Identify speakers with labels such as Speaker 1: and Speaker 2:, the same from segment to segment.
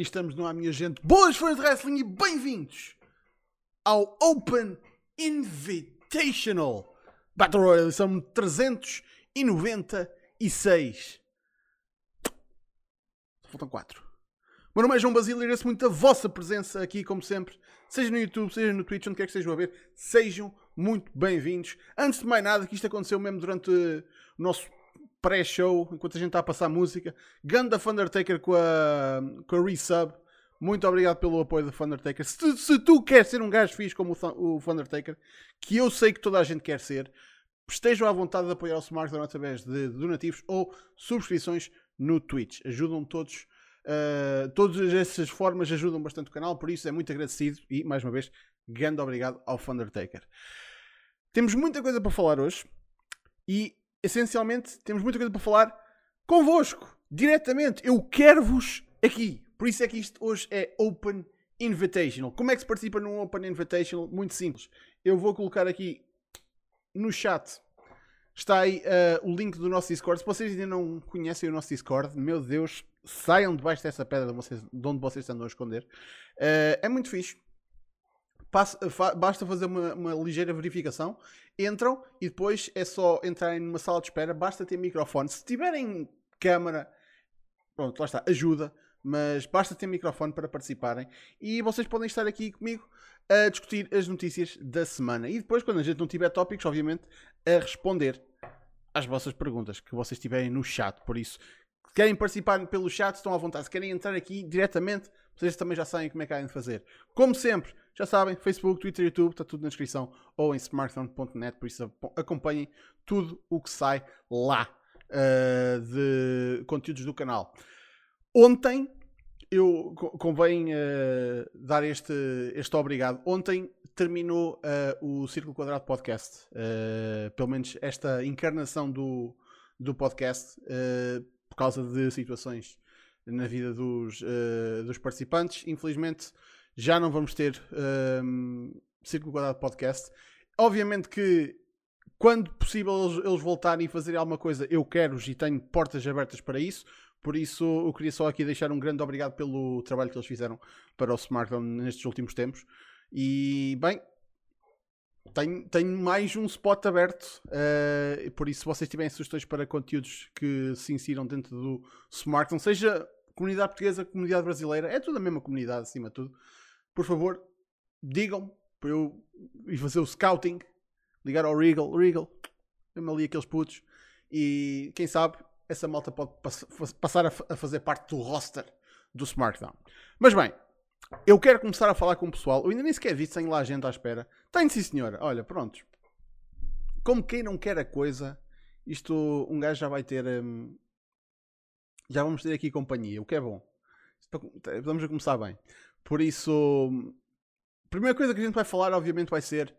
Speaker 1: E estamos no ar, minha gente. Boas fãs de wrestling e bem-vindos ao Open Invitational Battle Royale edição 396. Faltam 4. Meu nome é João Basílio e agradeço muito a vossa presença aqui, como sempre, seja no YouTube, seja no Twitch, onde quer que estejam a ver. Sejam muito bem-vindos. Antes de mais nada, que isto aconteceu mesmo durante o nosso pré-show, enquanto a gente está a passar música. Ganda Undertaker com a, com a resub. Muito obrigado pelo apoio do Undertaker. Se, se, tu queres ser um gajo fixe como o, o Undertaker, que eu sei que toda a gente quer ser, estejam à vontade de apoiar o SmartDown através de donativos ou subscrições no Twitch. Ajudam todos. Uh, todas essas formas ajudam bastante o canal, por isso é muito agradecido e, mais uma vez, grande obrigado ao Undertaker. Temos muita coisa para falar hoje e essencialmente, temos muita coisa para falar convosco, diretamente. Eu quero-vos aqui. Por isso é que isto hoje é Open Invitational. Como é que se participa num Open Invitational? Muito simples. Eu vou colocar aqui no chat. Está aí uh, o link do nosso Discord. Se vocês ainda não conhecem o nosso Discord, meu Deus, saiam debaixo dessa pedra de, vocês, de onde vocês estão a esconder. Uh, é muito fixe. Passa, fa, basta fazer uma, uma, ligeira verificação, entram e depois é só entrarem numa sala de espera, basta ter microfone. Se tiverem câmara, pronto, lá está, ajuda, mas basta ter microfone para participarem e vocês podem estar aqui comigo a discutir as notícias da semana. E depois, quando a gente não tiver tópicos, obviamente, a responder às vossas perguntas que vocês tiverem no chat. Por isso, se querem participar pelo chat, estão à vontade. Se querem entrar aqui diretamente, vocês também já sabem como é que há de fazer. Como sempre, já sabem, Facebook, Twitter, YouTube, está tudo na descrição ou em smartphone.net, por isso acompanhem tudo o que sai lá uh, de conteúdos do canal. Ontem, eu convém uh, dar este, este obrigado. Ontem terminou uh, o Círculo Quadrado Podcast, pelo menos esta encarnação do, do podcast, por causa de situações na vida dos, dos participantes. Infelizmente já não vamos ter um, Círculo Quadrado Podcast. Obviamente que quando possível eles, eles, voltarem e fazerem alguma coisa, eu quero e tenho portas abertas para isso. Por isso, eu queria só aqui deixar um grande obrigado pelo trabalho que eles fizeram para o Smartphone nestes últimos tempos. E, bem, tenho, tenho mais um spot aberto. Uh, por isso, se vocês tiverem sugestões para conteúdos que se insiram dentro do Smartphone, seja comunidade portuguesa, comunidade brasileira, é tudo a mesma comunidade acima de tudo por favor, digam para eu ir fazer o scouting, ligar ao Regal, Regal, mesmo ali aqueles putos, e quem sabe essa malta pode passar a fazer parte do roster do SmackDown. Mas bem, eu quero começar a falar com o pessoal. Eu ainda nem sequer vi, tenho lá a gente à espera. Tenho sim, senhora. Olha, prontos. Como quem não quer a coisa, isto um gajo já vai ter. Hum, já vamos ter aqui companhia, o que é bom. Vamos começar bem. Por isso, a primeira coisa que a gente vai falar, obviamente, vai ser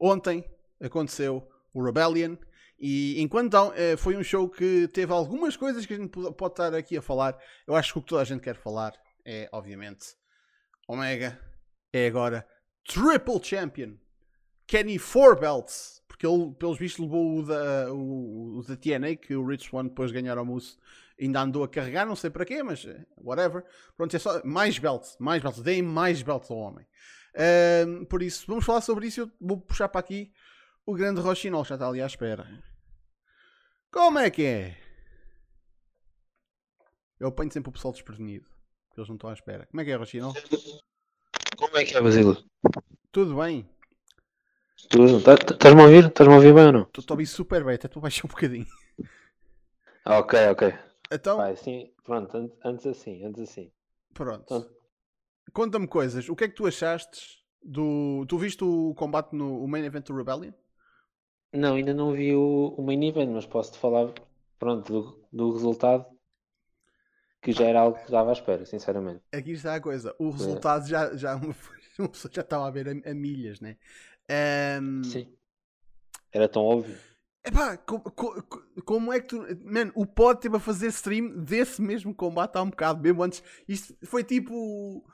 Speaker 1: ontem aconteceu o Rebellion. E enquanto então, foi um show que teve algumas coisas que a gente pode estar aqui a falar, eu acho que o que toda a gente quer falar é, obviamente, Omega é agora Triple Champion. Kenny Four Belts, porque ele, pelos vistos, levou o da, o, o da TNA, que o Rich One depois ganhar ao Moose ainda andou a carregar, não sei para quê, mas eh, whatever. Pronto, é só mais belts, mais belts, deem mais belts ao homem. Uh, por isso, vamos falar sobre isso. Eu vou puxar para aqui o grande Rochinol, já está ali à espera. Como é que é? Eu apanho sempre o pessoal desprevenido, que eles não estão à espera. Como é que é, Rochinol?
Speaker 2: Como é que é, Basílio?
Speaker 1: Tudo bem?
Speaker 2: Tudo. Tá, tá, estás-me a ouvir? Estás-me a ouvir bem ou não?
Speaker 1: Estou a ouvir super bem, até tu baixar um bocadinho.
Speaker 2: Ok, ok.
Speaker 1: Então.
Speaker 2: Vai, sim, pronto, antes assim, antes assim.
Speaker 1: Pronto. Então... Conta-me coisas. O que é que tu achaste do. Tu viste o combate no o main event do Rebellion?
Speaker 2: Não, ainda não vi o, o main event, mas posso-te falar pronto, do, do resultado que já era algo que dava à espera, sinceramente.
Speaker 1: Aqui está a coisa. O resultado é. já, já, já estava a ver a, a milhas, né? Um...
Speaker 2: Sim. Era tão óbvio.
Speaker 1: Epá, como, como é que tu. Mano, o pod teve a fazer stream desse mesmo combate há um bocado, mesmo antes. Isto foi tipo.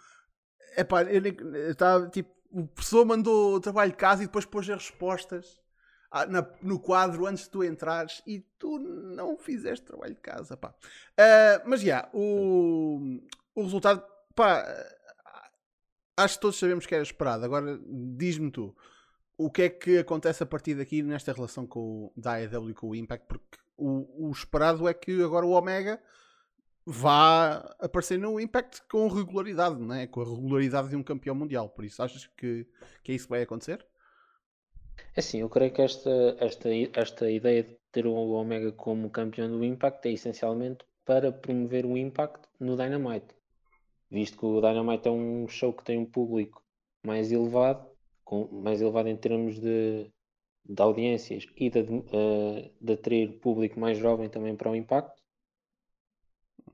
Speaker 1: Epá, eu estava tipo. O professor mandou o trabalho de casa e depois pôs as respostas na, no quadro antes de tu entrares e tu não fizeste trabalho de casa, pá. Uh, mas já, yeah, o, o resultado pá, acho que todos sabemos que era esperado. Agora, diz-me tu, o que é que acontece a partir daqui nesta relação com o, da e com o Impact? Porque o, o esperado é que agora o Omega vá aparecer no Impact com regularidade, não é? Com a regularidade de um campeão mundial. Por isso, achas que, que isso vai acontecer?
Speaker 2: É sim, eu creio que esta, esta, esta ideia de ter o Omega como campeão do Impact é essencialmente para promover o Impact no Dynamite. Visto que o Dynamite é um show que tem um público mais elevado, com, mais elevado em termos de, de audiências e de, uh, de atrair público mais jovem também para o Impact,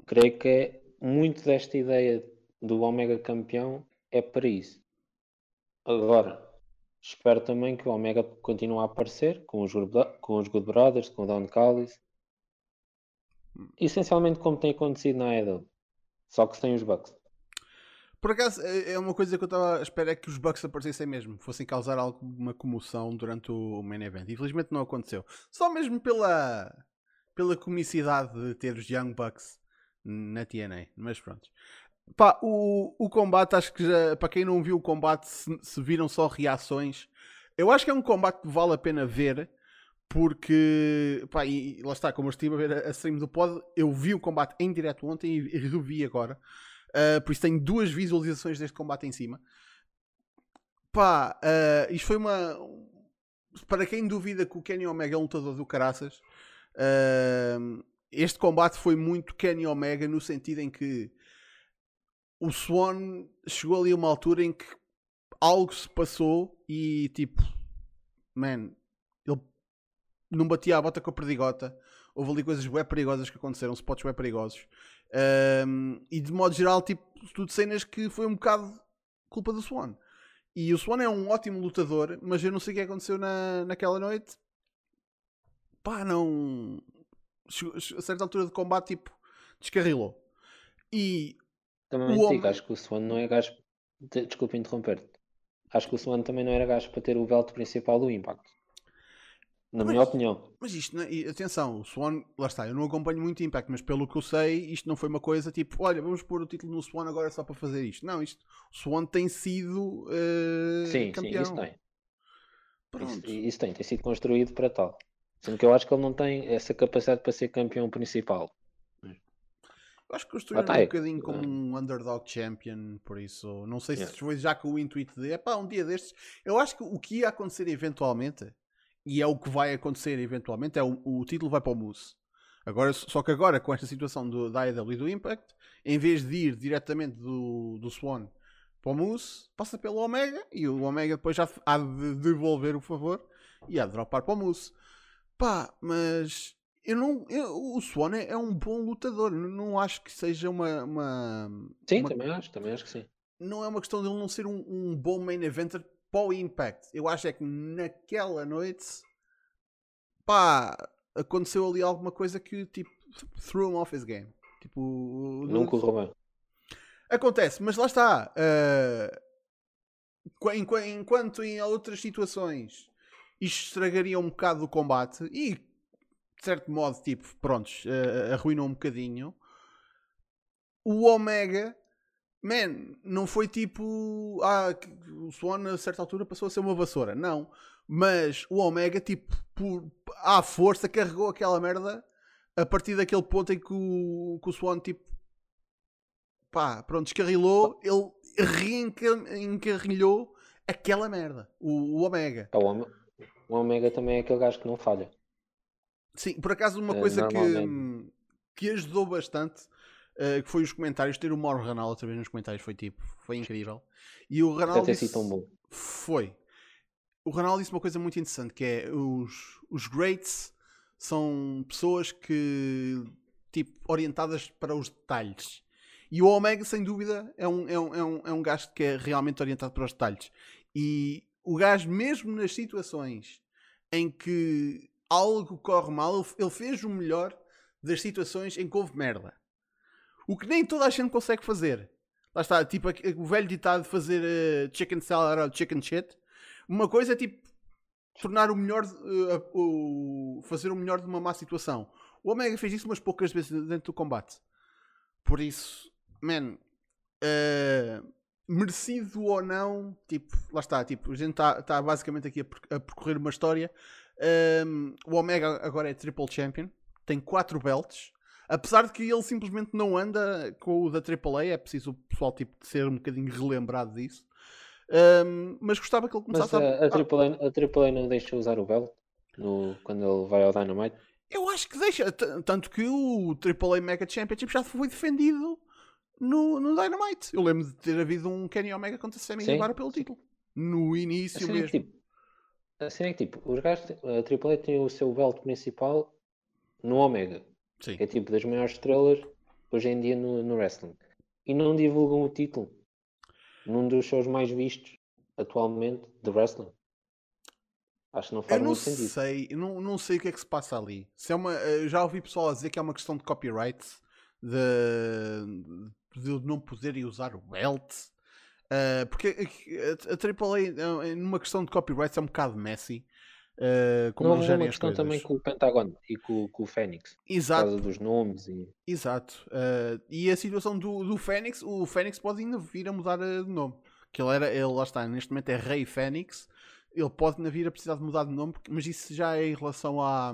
Speaker 2: creio que é muito desta ideia do Omega campeão é para isso. Agora, espero também que o Omega continue a aparecer com os, com os Good Brothers, com o Don Callis, essencialmente como tem acontecido na AEW, só que sem os Bucks.
Speaker 1: Por acaso, é, é uma coisa que eu estava à espera é que os Bucks aparecessem mesmo, fossem causar alguma comoção durante o main event. Infelizmente não aconteceu. Só mesmo pela, pela comicidade de ter os Young Bucks na TNA, mas pronto. Pá, o, o combate, acho que já, para quem não viu o combate, se, se, viram só reações, eu acho que é um combate que vale a pena ver, porque, pá, e lá está, como eu estive a ver a, a stream do pod, eu vi o combate em direto ontem e, e revi agora, uh, por isso tenho duas visualizações deste combate em cima. Pá, uh, isto foi uma. Para quem duvida que o Kenny Omega é um lutador do caraças, uh, este combate foi muito Kenny Omega no sentido em que o Swan chegou ali a uma altura em que algo se passou e tipo, man, ele não batia a bota com a perdigota. Houve ali coisas bem perigosas que aconteceram, spots bem perigosos. Um, e de modo geral, tipo, tudo cenas que foi um bocado culpa do Swan. E o Swan é um ótimo lutador, mas eu não sei o que aconteceu na, naquela noite. Pá, não a certa altura do combate, tipo, descarrilou. E.
Speaker 2: Também o homem... acho que o Swan não é gajo. Desculpa interromper-te. Acho que o Swan também não era gajo para ter o belt principal do Impact. Na mas, minha opinião.
Speaker 1: Mas isto, é, atenção, o Swan, lá está, eu não acompanho muito Impact, mas pelo que eu sei, isto não foi uma coisa tipo, olha, vamos pôr o título no Swan agora só para fazer isto. Não, isto, o Swan tem sido uh,
Speaker 2: sim, campeão. Sim, isso tem. Pronto. Isso, isso tem, tem sido construído para tal. Sendo que eu acho que ele não tem essa capacidade para ser campeão principal.
Speaker 1: Eu acho que construíram ah, tá, um bocadinho como um underdog champion, por isso não sei se foi já com o intuito de pá, um dia destes. Eu acho que o que ia acontecer eventualmente, e é o que vai acontecer eventualmente, é o, o título vai para o Moose. Agora, só que agora, com esta situação do, da AEW e do Impact, em vez de ir diretamente do, do Swan para o Moose, passa pelo Omega e o Omega depois já há de devolver o favor e há de dropar para o Moose. Pá, mas eu não. Eu, o Swan é, é, um bom lutador. Não acho que seja uma. uma
Speaker 2: sim,
Speaker 1: uma,
Speaker 2: também acho, também acho que sim.
Speaker 1: Não é uma questão de ele não ser um, um bom main eventer para o Impact. Eu acho é que naquela noite. Pá, aconteceu ali alguma coisa que tipo threw him off his game. Tipo,
Speaker 2: não correu bem.
Speaker 1: Acontece, mas lá está. Uh, enquanto em outras situações isto estragaria um bocado o combate e, de certo modo, tipo, prontos, uh, arruinou um bocadinho. O Omega, man, não foi tipo. Ah, o Swan a certa altura passou a ser uma vassoura. Não. Mas o Omega, tipo, por, à força, carregou aquela merda a partir daquele ponto em que o, que o Swan, tipo, pá, pronto, descarrilou, ele reencarrilhou aquela merda, o, o Omega.
Speaker 2: O, o Omega também é aquele gajo que não falha.
Speaker 1: Sim, por acaso uma é, coisa que, que ajudou bastante uh, que foi os comentários, ter o Mauro Ranal outra vez nos comentários foi tipo, foi incrível. E o Ranal disse,
Speaker 2: tão bom.
Speaker 1: Foi. O Ranal disse uma coisa muito interessante que é os, os greats são pessoas que tipo orientadas para os detalhes. E o Omega, sem dúvida, é um, é um, é um, é um gajo que é realmente orientado para os detalhes. E o gajo, mesmo nas situações em que algo corre mal, ele fez o melhor das situações em que houve merda. O que nem toda a gente consegue fazer. Lá está, tipo o velho ditado de fazer uh, chicken salad ou chicken shit. Uma coisa é tipo tornar o melhor, uh, uh, fazer o melhor de uma má situação. O Omega fez isso umas poucas vezes dentro do combate. Por isso, man, uh, merecido ou não, tipo, lá está, tipo, a gente está tá basicamente aqui a, a, percorrer uma história. Um, o Omega agora é Triple Champion, tem 4 belts. Apesar de que ele simplesmente não anda com o da AAA, é preciso o pessoal tipo, ser um bocadinho relembrado disso. Um, mas gostava que ele começasse
Speaker 2: mas, a. A, AAA, a AAA não deixa usar o belt no, quando ele vai ao Dynamite?
Speaker 1: Eu acho que deixa. Tanto que o AAA Mega Championship já foi defendido no, no Dynamite. Eu lembro de ter havido um Kenny Omega contra Sammy Guevara pelo título. No início
Speaker 2: assim
Speaker 1: mesmo.
Speaker 2: É tipo, assim é que tipo, os gajos, a AAA tem o seu belt principal no Omega. Sim. É tipo das maiores estrelas hoje em dia no, no wrestling. E não divulgam o título num dos shows mais vistos atualmente de wrestling. Acho que não faz
Speaker 1: eu não
Speaker 2: muito sentido.
Speaker 1: Sei, não, não sei o que é que se passa ali. Se é uma, já ouvi pessoal a dizer que é uma questão de copyright, de, de não poderem usar o belt. Uh, porque a, a, a AAA, numa questão de copyright, é um bocado messy. Uh, como
Speaker 2: não, uma questão também com o Pentagon e com, com o Fênix.
Speaker 1: Exato.
Speaker 2: Por causa dos nomes. E...
Speaker 1: Exato. Uh, e a situação do, do Fênix, o Fênix pode ainda vir a mudar de nome. Que ele era, ele lá está, neste momento é Rei Fênix. Ele pode ainda vir a precisar de mudar de nome, mas isso já é em relação a,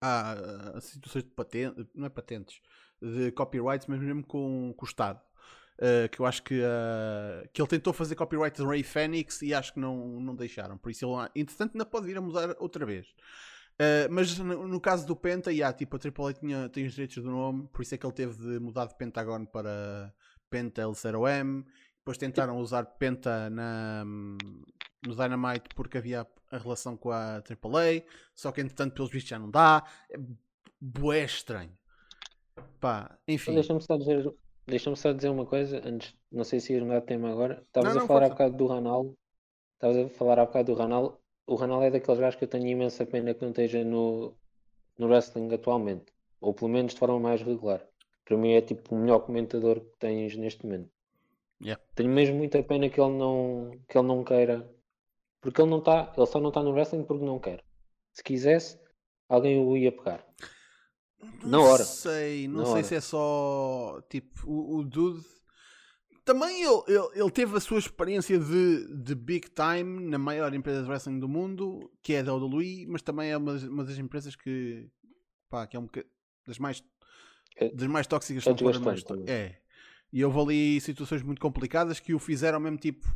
Speaker 1: a, a situações de patentes, não é patentes, de copyrights, mas mesmo com, com o Estado. Uh, que eu acho que, uh, que ele tentou fazer copyright de Ray Phoenix e acho que não, não deixaram. Por isso, ele, entretanto, ainda pode vir a mudar outra vez. Uh, mas no, no, caso do Penta, yeah, tipo, a AAA tinha, tem os direitos do nome, por isso é que ele teve de mudar de Pentagon para Penta L0M. Depois tentaram usar Penta na, no Dynamite porque havia a relação com a AAA, só que entretanto, pelos vistos, já não dá. É bué estranho. Pá, enfim.
Speaker 2: Deixa-me só dizer Deixa-me só dizer uma coisa, antes, não sei se ias mudar de tema agora. Estavas a falar há bocado do Ronaldo. Estavas a falar há bocado do Ronaldo. O Ronaldo é daqueles gajos que eu tenho imensa pena que não esteja no, no wrestling atualmente. Ou pelo menos de forma mais regular. Para mim é tipo o melhor comentador que tens neste momento.
Speaker 1: Yeah.
Speaker 2: Tenho mesmo muita pena que ele não, que ele não queira. Porque ele não está, ele só não está no wrestling porque não quer. Se quisesse, alguém o ia pegar.
Speaker 1: Na hora. Sei, não Na sei hora. se é só tipo o, o Dude. Também ele, ele, ele, teve a sua experiência de, de big time na maior empresa de wrestling do mundo, que é a WWE, mas também é uma, uma das empresas que, pá, que é um das mais, é, das mais tóxicas
Speaker 2: é que mais,
Speaker 1: É. E houve ali situações muito complicadas que o fizeram mesmo tipo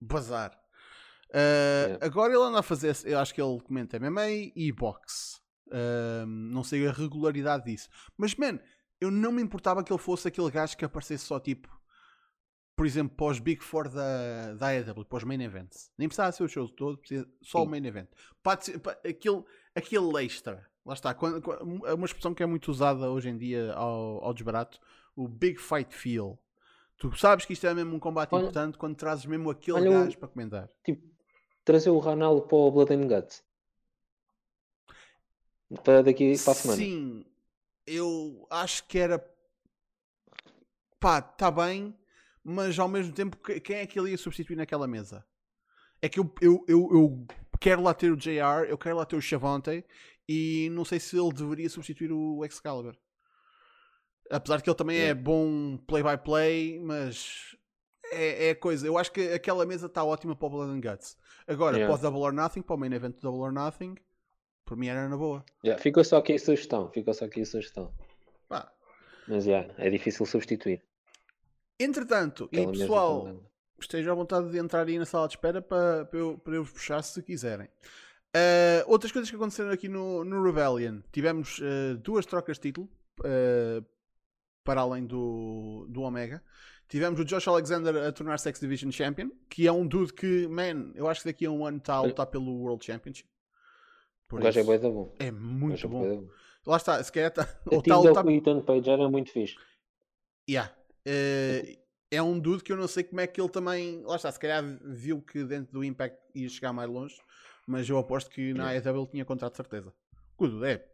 Speaker 1: bazar. Uh, é. Agora ele anda a fazer, eu acho que ele comenta MMA e boxe não sei a regularidade disso. Mas, man, eu não me importava que ele fosse aquele gajo que aparecesse só tipo, por exemplo, pós Big Four da, da AEW, pós main events. Nem precisava ser o show todo, só Sim. o main event. Pode ser, aquele, aquele extra. Lá está. Quando, quando, é uma expressão que é muito usada hoje em dia ao, ao desbarato. O Big Fight Feel. Tu sabes que isto é mesmo um combate olha, importante quando trazes mesmo aquele olha, gajo para comentar.
Speaker 2: Tipo, trazer o Ronaldo para o Blood and Guts para daqui para a semana.
Speaker 1: Sim, eu acho que era pá, está bem, mas ao mesmo tempo, quem é que ele ia substituir naquela mesa? É que eu, eu, eu, eu quero lá ter o JR, eu quero lá ter o Chavante e não sei se ele deveria substituir o Excalibur. Apesar de que ele também é, é bom play-by-play, mas é, é coisa. Eu acho que aquela mesa está ótima para o Blood and Guts. Agora, yeah. o Double or Nothing, para o main event do Double or Nothing, por mim era na boa.
Speaker 2: Yeah, ficou só aqui a sugestão. Ficou só aqui a sugestão. Pá. Mas yeah, é difícil substituir.
Speaker 1: Entretanto, e pessoal, estejam à vontade de entrar aí na sala de espera para, para, eu, para eu vos puxar se quiserem. Uh, outras coisas que aconteceram aqui no, no Rebellion. Tivemos uh, duas trocas de título uh, para além do, do Omega. Tivemos o Josh Alexander a tornar-se X Division Champion, que é um dude que, man, eu acho que daqui a um ano está a lutar pelo World Championship.
Speaker 2: Por o gajo é boeda bom.
Speaker 1: É muito bom. É bom. Lá está, se calhar está.
Speaker 2: O tal tá... Ethan Page era muito fixe.
Speaker 1: Yeah. Uh, é um dude que eu não sei como é que ele também. Lá está, se calhar viu que dentro do Impact ia chegar mais longe, mas eu aposto que na yeah. AEW tinha contrato de certeza. O dude é.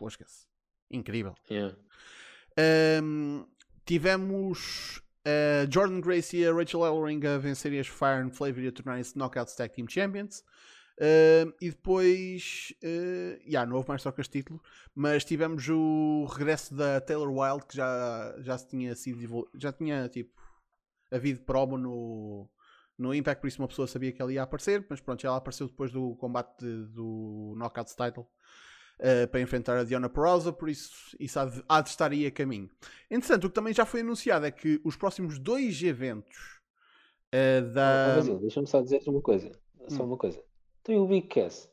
Speaker 1: Esquece. Incrível.
Speaker 2: Yeah.
Speaker 1: Um, tivemos uh, Jordan Grace e a Rachel Ellering a vencerem as Fire and Flavor e a tornarem-se Knockout Tag Team Champions. Uh, e depois, uh, yeah, não houve mais trocas de título, mas tivemos o regresso da Taylor Wilde, que já, já se tinha sido, já tinha tipo havido promo no, no Impact, por isso uma pessoa sabia que ela ia aparecer, mas pronto, ela apareceu depois do combate de, do Knockouts Title uh, para enfrentar a Diona Perosa, por isso isso há de, há de estar aí a caminho. Entretanto, o que também já foi anunciado é que os próximos dois eventos uh, da.
Speaker 2: Oh, Deixa-me só dizer uma coisa. Só hum. uma coisa. Tem o Big Cass.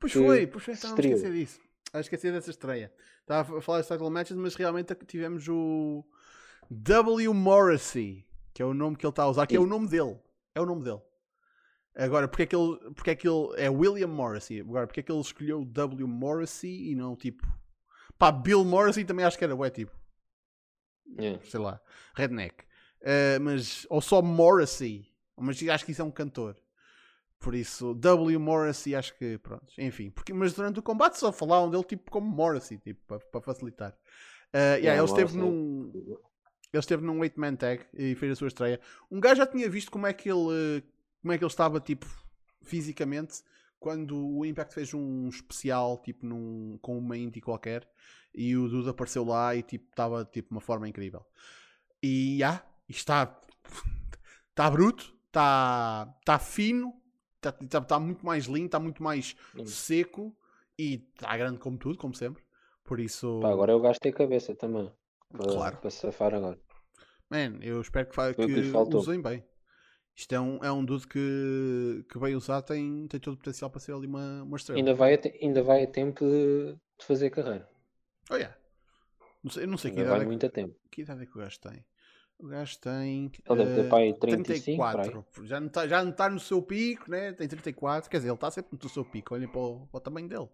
Speaker 1: Pois foi, pois foi, estava a esquecer disso. Estava a esquecer dessa estreia. Estava a falar de title matches, mas realmente tivemos o W. Morrissey, que é o nome que ele está a usar, que é o nome dele. É o nome dele. Agora, porque é que ele, porque é, que ele é William Morrissey? Agora, porque é que ele escolheu W. Morrissey e não tipo. Pá, Bill Morrissey também acho que era, ué, tipo.
Speaker 2: Yeah.
Speaker 1: Sei lá, redneck. Uh, mas, ou só Morrissey. Mas acho que isso é um cantor. Por isso, W. Morrissey, acho que, pronto, enfim. Porque, mas durante o combate só falavam dele tipo como Morrissey, tipo, para, para facilitar. Uh, yeah, ele esteve num. Ele esteve num 8-man tag e fez a sua estreia. Um gajo já tinha visto como é que ele, como é que ele estava, tipo, fisicamente, quando o Impact fez um especial, tipo, num, com uma indie qualquer, e o Duda apareceu lá e, tipo, estava, tipo, uma forma incrível. E, já, yeah, está, está bruto, está, está fino, está, está, está muito mais lindo, está muito mais seco e está grande como tudo, como sempre. Por isso.
Speaker 2: Pá, agora eu gastei cabeça também.
Speaker 1: Para, claro.
Speaker 2: Para safar agora.
Speaker 1: Man, eu espero que, que, que usem bem. Isto é um, é um dude que, que bem usar tem, tem todo o potencial para ser ali uma, uma estrela.
Speaker 2: Ainda vai, a te, ainda vai a tempo de, de fazer carreira.
Speaker 1: Oh yeah. Não sei, eu não sei
Speaker 2: ainda
Speaker 1: que idade,
Speaker 2: vai é, muito a tempo.
Speaker 1: que idade é que o gajo tem. O gajo tem.
Speaker 2: Ele deve ter pai 35, 34.
Speaker 1: Já não, está, já não está no seu pico, né? Tem 34. Quer dizer, ele está sempre no seu pico. Olhem para o, para o tamanho dele.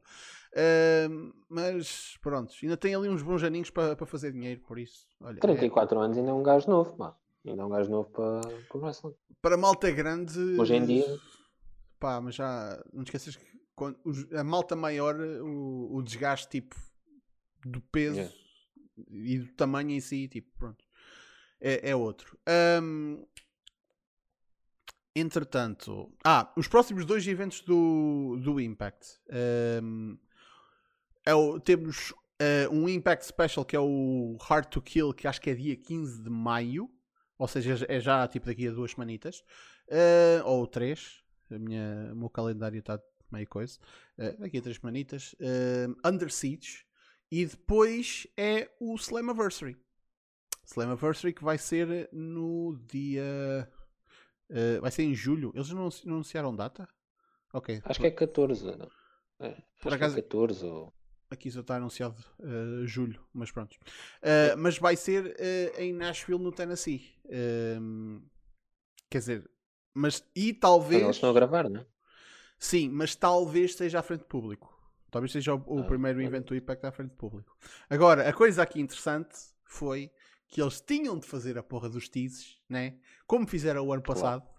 Speaker 1: Uh, mas pronto, ainda tem ali uns bons aninhos para, para fazer dinheiro. Por isso, olha,
Speaker 2: 34 é... anos ainda é um gajo novo, pá. Ainda é um gajo novo para, para o wrestling.
Speaker 1: Para malta grande.
Speaker 2: Hoje em dia.
Speaker 1: Pá, mas já. Não te esqueças que quando, a malta maior, o, o desgaste tipo do peso yeah. e do tamanho em si, tipo, pronto é, é outro. Um, entretanto, ah, os próximos dois eventos do, do Impact. Um, é o, temos uh, um Impact Special que é o Hard to Kill, que acho que é dia 15 de maio. Ou seja, é já tipo daqui a duas semanitas. Uh, ou três. A minha, o meu calendário está meio coisa. Uh, daqui a três semanitas. Under Siege. E depois é o Slammiversary. Slammiversary que vai ser no dia. Uh, vai ser em julho. Eles não, anunciaram data? Ok.
Speaker 2: Acho que é 14. Não? É, Por acaso, é 14 ou.
Speaker 1: Aqui só está anunciado uh, julho, mas pronto. Uh, mas vai ser em Nashville, no Tennessee. Ehm, quer dizer, mas e talvez.
Speaker 2: Eles estão a gravar, não é?
Speaker 1: Sim, mas talvez esteja à frente do público. Talvez seja o, o ah, primeiro evento do Impact à frente do público. Agora, a coisa aqui interessante foi que eles tinham de fazer a porra dos teases, né? Como fizeram o ano claro. passado.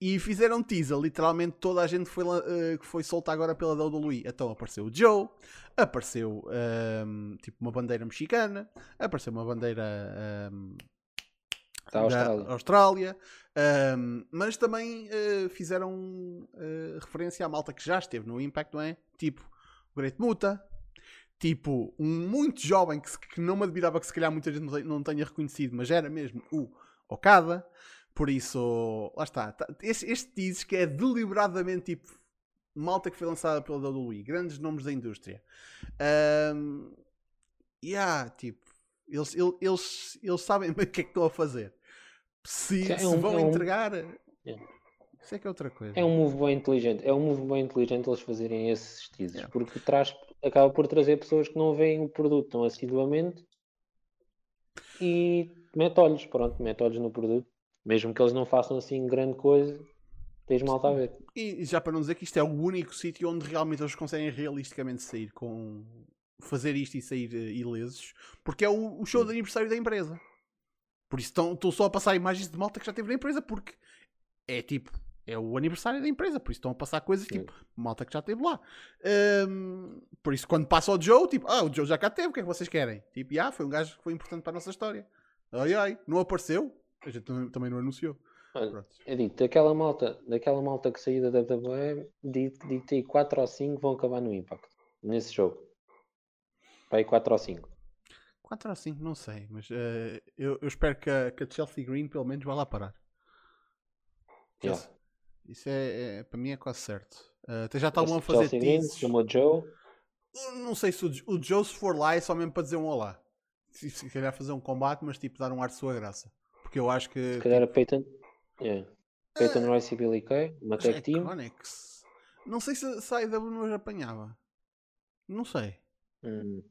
Speaker 1: E fizeram teaser, literalmente toda a gente foi, uh, que foi solta agora pela WWE. Então apareceu o Joe, apareceu um, tipo uma bandeira mexicana, apareceu uma bandeira um,
Speaker 2: da Austrália,
Speaker 1: da Austrália um, mas também uh, fizeram uh, referência à malta que já esteve no Impact, não é? Tipo o Great Muta, tipo, um muito jovem que, que, não me admirava que se calhar muita gente não tenha reconhecido, mas era mesmo o Okada. Por isso, lá está. Tá, este, este diz que é deliberadamente tipo malta que foi lançada pela WWE, grandes nomes da indústria. Um, e yeah, tipo, eles, eles, eles sabem bem o que é que estão a fazer. Se, é se um, vão é um... entregar. Isso é que é outra coisa.
Speaker 2: É um move bem inteligente. É um move bem inteligente eles fazerem esses teasers, yeah. porque traz acaba por trazer pessoas que não veem o produto tão assiduamente e mete olhos, pronto, mete olhos no produto. Mesmo que eles não façam assim grande coisa, tens malta a ver.
Speaker 1: E já para não dizer que isto é o único sítio onde realmente eles conseguem realisticamente sair com fazer isto e sair uh, ilesos, porque é o, o show de aniversário da empresa. Por isso estão só a passar imagens de malta que já teve na empresa, porque é tipo, é o aniversário da empresa, por isso estão a passar coisas Sim. tipo, malta que já esteve lá. Um, por isso, quando passa o Joe, tipo, ah, o Joe já cá teve, o que é que vocês querem? Tipo, ah, foi um gajo que foi importante para a nossa história. Ai ai, não apareceu, a gente também não anunciou.
Speaker 2: Olha, eu digo, daquela malta, daquela malta que saiu da WWE, digo, digo aí 4 ou 5 vão acabar no Impact, nesse jogo. Vai 4 ou 5.
Speaker 1: 4 ou 5, não sei, mas uh, eu, eu, espero que a, que a, Chelsea Green pelo menos vá lá parar. Yeah. Isso é, é, para mim é quase certo. Uh, até já estavam a fazer
Speaker 2: Green, chamou Joe.
Speaker 1: Não sei se o, o Joe se for lá é só mesmo para dizer um olá. Se, se calhar fazer um combate, mas tipo dar um ar de sua graça. Porque eu acho que.
Speaker 2: Se calhar tipo, a Peyton. Yeah. Peyton uh, Royce e Billy Kay, uma tag é team.
Speaker 1: Connex. Não sei se, se a IW nos apanhava. Não sei.
Speaker 2: Hum.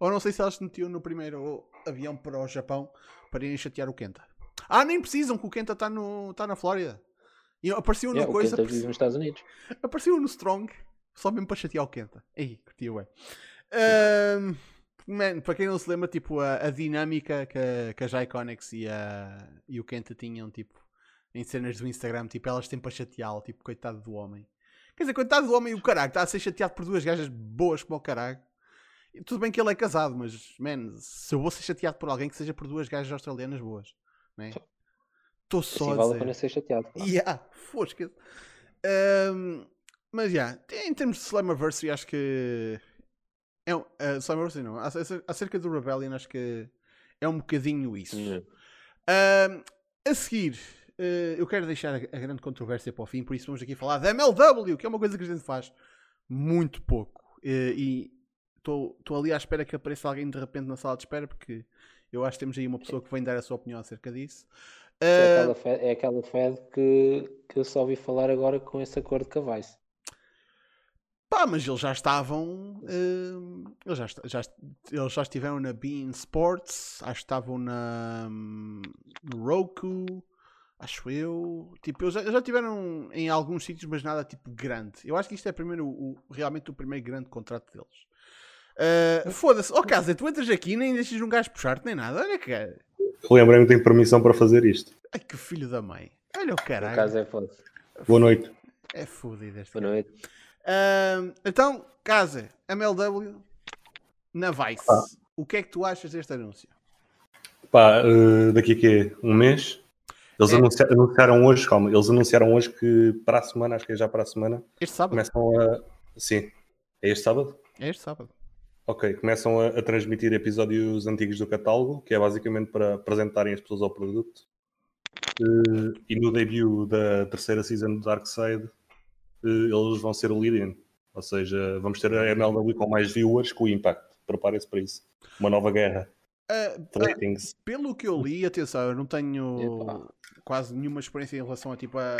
Speaker 1: Ou não sei se elas se metiam no primeiro avião para o Japão para irem chatear o Kenta. Ah, nem precisam, que o Kenta está tá na Flórida. E apareceu yeah, coisa.
Speaker 2: O Kenta vive nos Estados Unidos.
Speaker 1: Apareceu no Strong, só mesmo para chatear o Kenta. Ei, curtiu, ué. Um, man, para quem não se lembra, tipo, a, a dinâmica que a, que e, a, e o Kenta tinham, tipo, em cenas do Instagram, tipo, elas têm para chateá-lo, tipo, coitado do homem. Quer dizer, coitado do homem e o caralho, está a ser chateado por duas gajas boas como o caralho. Tudo bem que ele é casado, mas, man, se eu vou ser chateado por alguém que seja por duas gajas australianas boas, né? Estou só assim a
Speaker 2: vale
Speaker 1: dizer.
Speaker 2: pena ser chateado.
Speaker 1: Claro. Yeah, fosca. Um, mas, já, yeah, em termos de Slammiversary, acho que... É, uh, Slammiversary não, acerca do Rebellion, acho que é um bocadinho isso. Um, a seguir, uh, eu quero deixar a, a, grande controvérsia para o fim, por isso vamos aqui falar da MLW, que é uma coisa que a gente faz muito pouco. Uh, e estou ali à espera que apareça alguém de repente na sala de espera, porque eu acho que temos aí uma pessoa que vem dar a sua opinião acerca disso.
Speaker 2: É, aquela Fed, é aquela Fed que, que eu só ouvi falar agora com esse acordo com a Vice.
Speaker 1: Pá, mas eles já estavam. Uh, eles, já, já, eles já estiveram na Bean Sports, acho que estavam na, no Roku, acho eu. Tipo, eles já, já estiveram em alguns sítios, mas nada tipo grande. Eu acho que isto é primeiro, o, realmente o primeiro grande contrato deles. Uh, Foda-se, ó oh, casa, tu entras aqui e nem deixas um gajo puxar-te nem nada. Olha que.
Speaker 3: Lembrei-me que tenho permissão para fazer isto.
Speaker 1: Ai que filho da mãe. Olha o caralho. O
Speaker 2: caso é foda
Speaker 3: Boa noite.
Speaker 1: É fodido este.
Speaker 2: Boa noite.
Speaker 1: Uh, então, casa, MLW na Vice. Pá. O que é que tu achas deste anúncio?
Speaker 3: Pá, uh, daqui a quê? Um mês? Eles é. anunciaram, anunciaram, hoje, calma, eles anunciaram hoje que para a semana, acho que é já para a semana.
Speaker 1: Este sábado.
Speaker 3: Começam a. Sim. É este sábado?
Speaker 1: É este sábado.
Speaker 3: Ok, começam a, a, transmitir episódios antigos do catálogo, que é basicamente para apresentarem as pessoas ao produto. Uh, e no debut da terceira season do Darkseid, uh, eles vão ser o lead-in. Ou seja, vamos ter a MLW com mais viewers que o Impact. Preparem-se para isso. Uma nova guerra.
Speaker 1: Uh, uh, pelo que eu li, atenção, eu não tenho Epa. quase nenhuma experiência em relação a tipo a,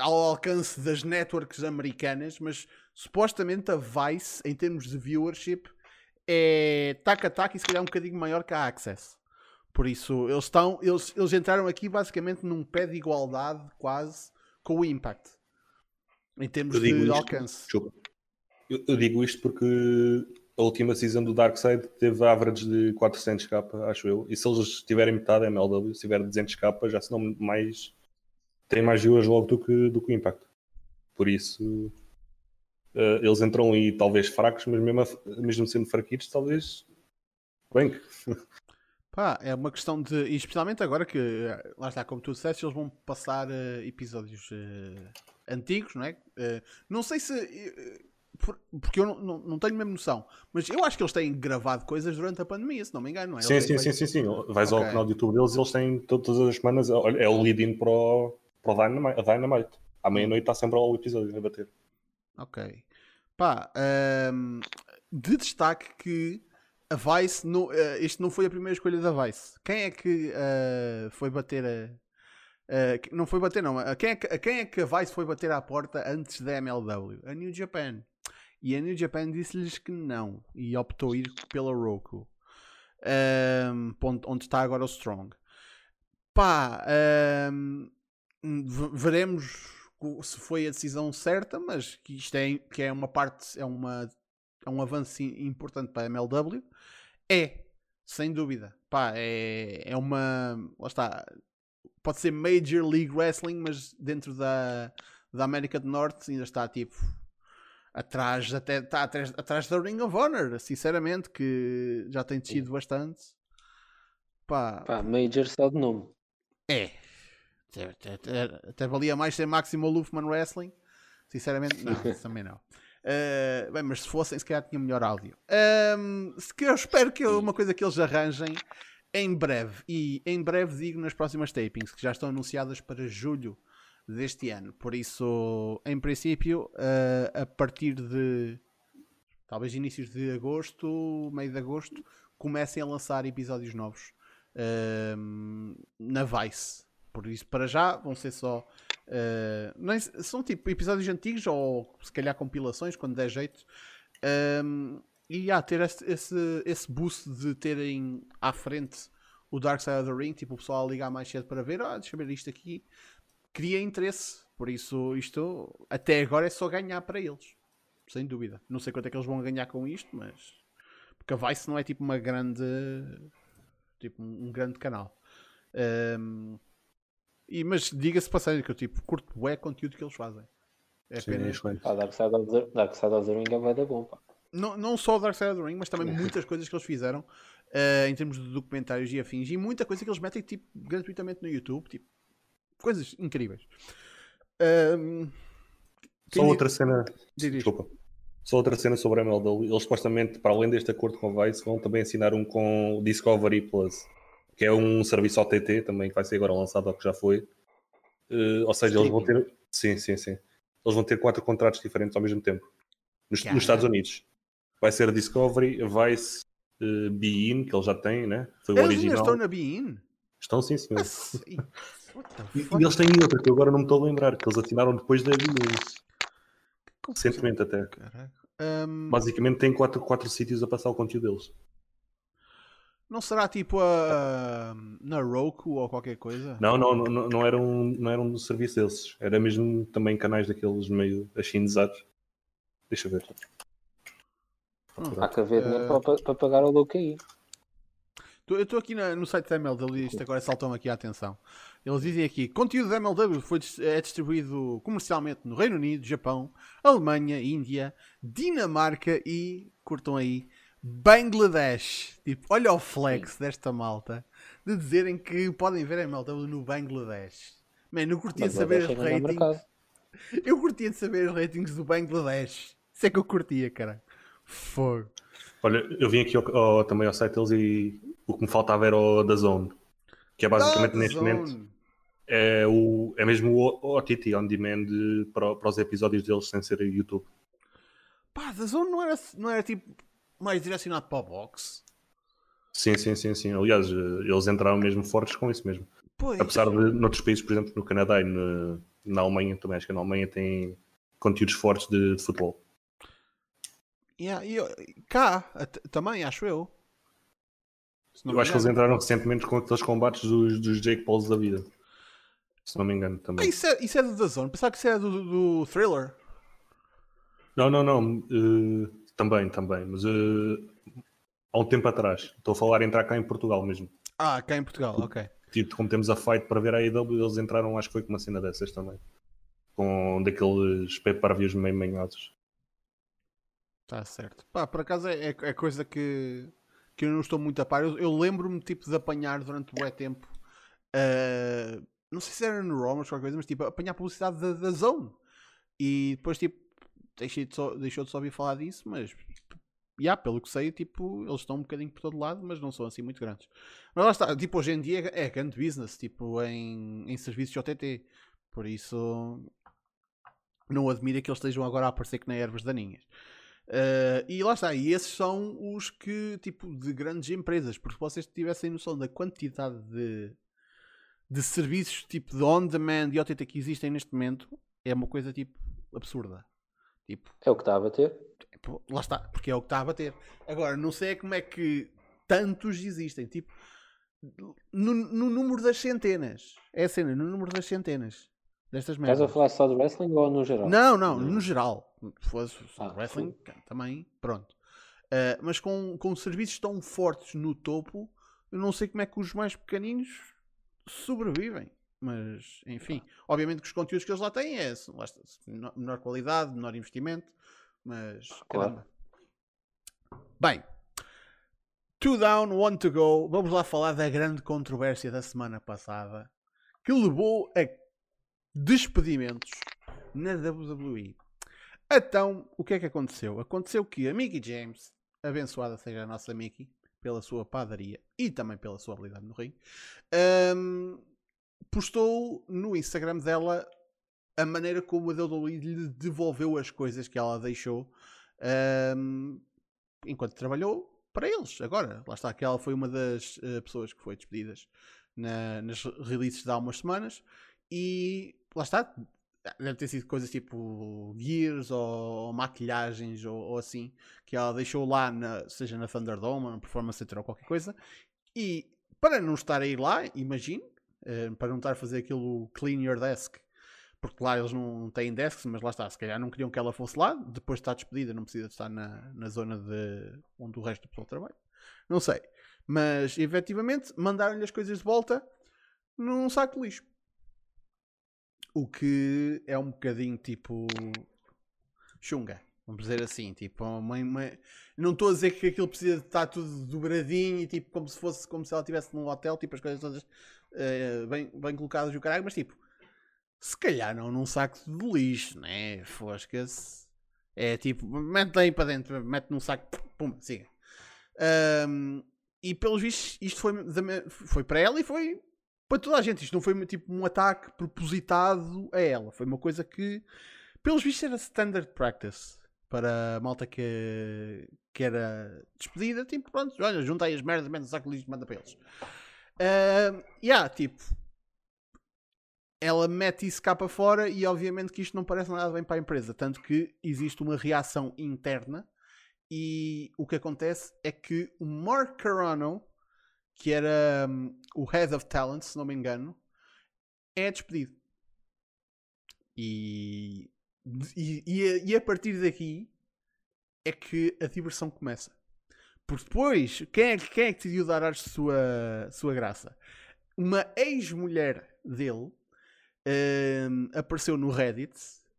Speaker 1: ao alcance das networks americanas, mas supostamente a Vice, em termos de viewership, é tac a tac e se calhar um bocadinho maior que a Access. Por isso, eles, estão, eles, eles entraram aqui basicamente num pé de igualdade quase com o Impact. Em termos de isto, alcance.
Speaker 3: Eu, eu, digo isto porque a última season do Darkseid teve average de 400k, acho eu. E se eles tiverem metade MLW, se tiver 200k, já serão mais tem mais viewers logo do que, do que o Impact. Por isso, uh, eles entram aí talvez fracos, mas mesmo, mesmo sendo fraquitos, talvez bem.
Speaker 1: Pá, é uma questão de. E especialmente agora que, eh, lá está, como tu disseste, eles vão passar uh, episódios uh, antigos, não é? não sei se. porque eu não, não, não, tenho mesmo noção, mas eu acho que eles têm gravado coisas durante a pandemia, se não me engano, não é?
Speaker 3: Sim, sim, sim, sim, sim, Vais okay. ao canal do YouTube deles e eles têm todas as semanas. É o lead-in para o para o Dynamite. Dynamite. À meia-noite está sempre ao episódio a bater.
Speaker 1: Ok. Pá, um, de destaque que a Vice, no, uh, isto não foi a primeira escolha da Vice. Quem é que uh, foi bater a. Uh, não foi bater, não. A quem, é que, a quem é que a Vice foi bater à porta antes da MLW? A New Japan. E a New Japan disse-lhes que não. E optou ir pela Roku. Um, onde está agora o Strong. Pá, um, veremos se foi a decisão certa, mas que isto é, que é uma parte, é, uma, é um avanço importante para a MLW. É, sem dúvida. Pá, é, é uma. Lá está. Pode ser Major League Wrestling, mas dentro da, da América do Norte ainda está tipo atrás até está atrás, atrás da Ring of Honor, sinceramente, que já tem descido bastante. Pá,
Speaker 2: Pá, Major só de nome.
Speaker 1: É, Até, até- até valia mais ser Máximo Luffman Wrestling. Sinceramente, não, também não. Uh, bem, mas se fossem, se calhar tinha melhor áudio. Um, se que eu espero que uma coisa que eles arranjem em breve, e em breve digo nas próximas tapings, que já estão anunciadas para julho deste ano. Por isso, em princípio, uh, a partir de talvez inícios de agosto, meio de agosto, comecem a lançar episódios novos um, na Vice. Por isso, para já, vão ser só. uh, são tipo episódios antigos ou se calhar compilações, quando der jeito. Um, e há ter esse, esse, esse boost de terem à frente o Dark Side of the Ring, tipo o pessoal a ligar mais cedo para ver, ah, deixa eu ver isto aqui, cria interesse. Por isso, isto até agora é só ganhar para eles, sem dúvida. Não sei quanto é que eles vão ganhar com isto, mas porque a Vice não é tipo uma grande, tipo um grande canal. Um, e, mas diga-se passagem que eu tipo curto o conteúdo que eles fazem. É
Speaker 3: Sim, é
Speaker 1: apenas.
Speaker 2: Pá, Dark Side of the, Dark Side of the Ring vai dar bom, pá.
Speaker 1: não, não só o Dark Side of the Ring, mas também muitas coisas que eles fizeram eh, em termos de documentários e afins, e muita coisa que eles metem tipo, gratuitamente no YouTube, tipo, coisas incríveis. Ahm,
Speaker 3: Só outra cena. Desculpa. Só outra cena sobre a MLW. Eles supostamente, para além deste acordo com a Vice, vão também assinar um com o Discovery Plus, que é um serviço OTT também que vai ser agora lançado, ou que já foi. Eh, ou seja, eles vão ter. Sim, sim, sim. Eles vão ter quatro contratos diferentes ao mesmo tempo. Nos,
Speaker 1: Caralho.
Speaker 3: nos Estados Unidos. Vai ser a Discovery, a Vice, uh, Be In, que eles já têm, né? Foi o
Speaker 1: Eles
Speaker 3: original.
Speaker 1: estão na Bein?
Speaker 3: Estão, sim, senhor. E, e eles têm outra que eu agora não me estou a lembrar, que eles assinaram depois da Be In. Recentemente até.
Speaker 1: Caraca. Ahm,
Speaker 3: Basicamente tem quatro, quatro sítios a passar o conteúdo deles.
Speaker 1: Não será tipo a, na Roku ou qualquer coisa?
Speaker 3: Não, não, não, não, era um, não era um serviço desses. Era mesmo também canais daqueles meio achinizados. Deixa eu ver.
Speaker 2: Há que haver dinheiro
Speaker 1: Eh,
Speaker 2: para, para pagar o look aí.
Speaker 1: Eu estou aqui na- no site da MLW e isto agora saltou-me aqui a atenção. Eles dizem aqui: conteúdo da MLW foi, é distribuído comercialmente no Reino Unido, Japão, Alemanha, Índia, Dinamarca e, curtam aí, Bangladesh. Tipo, olha o flex desta malta de dizerem que podem ver a MLW no Bangladesh. Man, eu curtia de saber os
Speaker 2: é grande
Speaker 1: ratings. Eu curtia de saber os ratings do Bangladesh. Isso é que eu curtia, cara. Fogo.
Speaker 3: Olha, eu vim aqui ao- ao- também ao site deles e o que me faltava era o da Zone. Que é basicamente neste
Speaker 1: Zone.
Speaker 3: momento é, o, é mesmo o OTT on demand para, para os episódios deles sem ser YouTube.
Speaker 1: Pá, da Zone não era, não era tipo mais direcionado para o box.
Speaker 3: Sim, sim, sim, sim. Aliás, eh, eles entraram mesmo fortes com isso mesmo.
Speaker 1: Pois.
Speaker 3: Apesar de noutros países, por exemplo, no Canadá e na, na Alemanha também, acho que na Alemanha tem conteúdos fortes de, de futebol.
Speaker 1: Yeah, eu- cá também, acho eu.
Speaker 3: Eu acho que eles entraram recentemente com aqueles combates dos, dos Jake Pauls da vida. Se não me engano
Speaker 1: Ah,
Speaker 3: também.
Speaker 1: isso é, isso é do The Zone. Pensava que isso era do, do Thriller.
Speaker 3: Não, não, não. eh, também, também. Mas eh, há um tempo atrás. Estou a falar em entrar cá em Portugal mesmo.
Speaker 1: Ah, cá em Portugal, ok.
Speaker 3: Tipo, como temos a fight para ver a AEW, eles entraram, acho que foi com uma cena dessas também. Com daqueles pay-per-views meio manhados.
Speaker 1: Está certo. Pá, por acaso é, é- é coisa que, que eu não estou muito a par. Eu, eu lembro-me tipo de apanhar durante bué tempo. ah, não sei se era no Raw, mas qualquer coisa, mas tipo, apanhar publicidade da, da Zone. E depois tipo, deixei de só, deixou de só ouvir falar disso, mas. Já, pelo que sei, tipo, eles estão um bocadinho por todo lado, mas não são assim muito grandes. Mas lá está, tipo, hoje em dia é grande business, tipo, em, em serviços de OTT. Por isso, não admira que eles estejam agora a aparecer que nem ervas daninhas. Uh, e lá está, e esses são os que, tipo, de grandes empresas, porque se vocês tivessem noção da quantidade de, de serviços, tipo, de on-demand e OTT que existem neste momento, é uma coisa, tipo, absurda. Tipo,
Speaker 2: É o que está a bater.
Speaker 1: lá está, porque é o que está a bater. Agora, não sei como é que tantos existem, tipo, no, no número das centenas. É a cena, no número das centenas destas
Speaker 2: Estás
Speaker 1: merdas.
Speaker 2: a falar só de wrestling ou no geral?
Speaker 1: Não, não, no geral. Se fosse
Speaker 2: Ah,
Speaker 1: wrestling, também, pronto. Uh, mas com, com serviços tão fortes no topo, eu não sei como é que os mais pequeninos sobrevivem. Mas, enfim, obviamente que os conteúdos que eles lá têm é lá está, menor menor qualidade, menor investimento, mas
Speaker 2: Claro.
Speaker 1: caramba. Bem, two down, one to go. Vamos lá falar da grande controvérsia da semana passada, que levou a despedimentos na WWE. Então, o que é que aconteceu? Aconteceu que a Mickey James, abençoada seja a nossa Mickey, pela sua padaria e também pela sua habilidade no ringue, um, postou no Instagram dela a maneira como a WWE lhe devolveu as coisas que ela deixou um, enquanto trabalhou para eles. Agora, lá está, que ela foi uma das uh, pessoas que foi despedidas na, nas releases de há umas semanas e lá está, deve ter sido coisas tipo gears ou, ou maquilhagens ou, ou, assim que ela deixou lá, na, seja na Thunderdome na Performance Center ou qualquer coisa. E para não estar a ir lá, imagino, para não estar a fazer aquilo clean your desk, porque lá eles não têm desks, mas lá está, se calhar não queriam que ela fosse lá, depois de estar despedida, não precisa de estar na, na zona de onde o resto do pessoal trabalha. Não sei. Mas efetivamente mandaram-lhe as coisas de volta num saco de lixo. O que é um bocadinho tipo. chunga. Vamos dizer assim, tipo, uma, uma... não estou a dizer que aquilo precisa de estar tudo dobradinho e tipo, como se fosse como se ela estivesse num hotel, tipo, as coisas todas uh, bem, bem colocadas e o caralho, mas tipo, se calhar não num saco de lixo, né? Fosca-se. É tipo, mete aí para dentro, mete num saco, pum, siga. Um, e pelos vistos, isto foi, foi para ela e foi para toda a gente. Isto não foi tipo um ataque propositado a ela. Foi uma coisa que, pelos vistos, era standard practice para a malta que, que era despedida. Tipo, pronto, olha, junta aí as merdas, mete no saco de lixo manda para eles. Uh, yeah, tipo, ela mete isso cá para fora e obviamente que isto não parece nada bem para a empresa. Tanto que existe uma reação interna e o que acontece é que o Mark Carano que era um, o Head of Talent, se não me engano, é despedido. E, e, e, a, e a partir daqui é que a diversão começa. Porque depois, quem é, quem é que decidiu dar a sua, sua graça? Uma ex-mulher dele um, apareceu no Reddit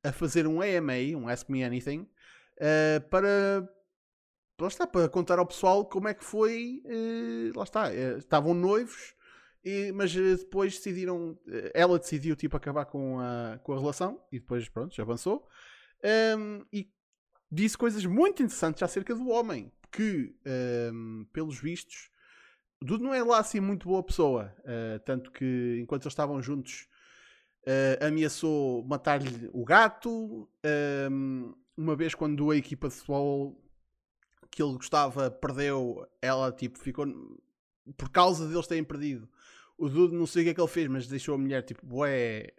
Speaker 1: a fazer um AMA, um Ask Me Anything, uh, para lá está, para contar ao pessoal como é que foi. Eh, lá está, eh, estavam noivos, mas eh, depois decidiram. ela decidiu tipo, acabar com a, com a relação e depois, pronto, já avançou. Um, e disse coisas muito interessantes acerca do homem, que, um, pelos vistos, Dudu não é lá assim muito boa pessoa. Uh, tanto que enquanto eles estavam juntos, uh, ameaçou matar-lhe o gato. Um, uma vez, quando a equipa de futebol que ele gostava perdeu, ela tipo ficou por causa deles terem perdido. O Dude não sei o que é que ele fez, mas deixou a mulher tipo bué,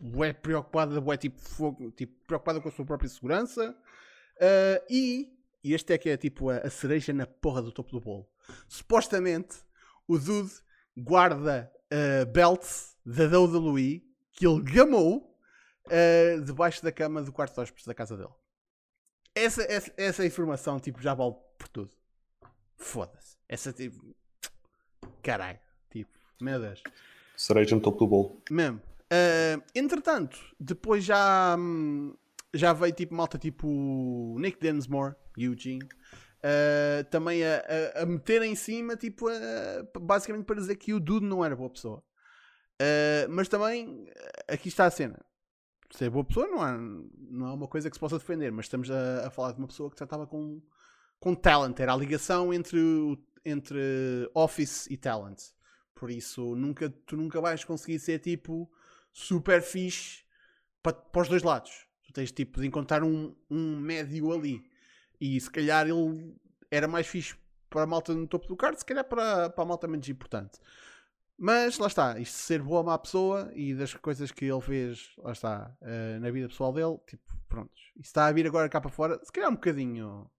Speaker 1: bué preocupada, bué tipo, fogo, tipo preocupada com a sua própria segurança. Uh, e, e este é que é tipo a, a, cereja na porra do topo do bolo. Supostamente o Dude guarda uh, belts da WWE que ele gamou uh, debaixo da cama do quarto de hóspedes da casa dele essa, essa, essa informação tipo, já vale por tudo. Foda-se. Essa tipo. Caralho. Tipo, meu Deus.
Speaker 3: Cereja no topo do bolo.
Speaker 1: Mesmo. Uh, entretanto, depois já. Hum, já veio tipo malta tipo Nick Densmore, Eugene. Uh, também a, a, a, meter em cima, tipo, basicamente para dizer que o Dude não era boa pessoa. Uh, mas também, aqui está a cena ser boa pessoa não é, não é uma coisa que se possa defender, mas estamos a, falar de uma pessoa que tratava com, com talent, era a ligação entre, entre office e talent. Por isso, nunca, tu nunca vais conseguir ser tipo super fixe para, para os dois lados. Tens tipo de encontrar um, um médio ali. E se calhar ele era mais fixe para a malta no topo do card, se calhar para, para a malta menos importante. Mas lá está, isto ser boa má pessoa e das coisas que ele fez, lá está, uh, na vida pessoal dele, tipo, pronto. E está a vir agora cá para fora, se calhar um bocadinho,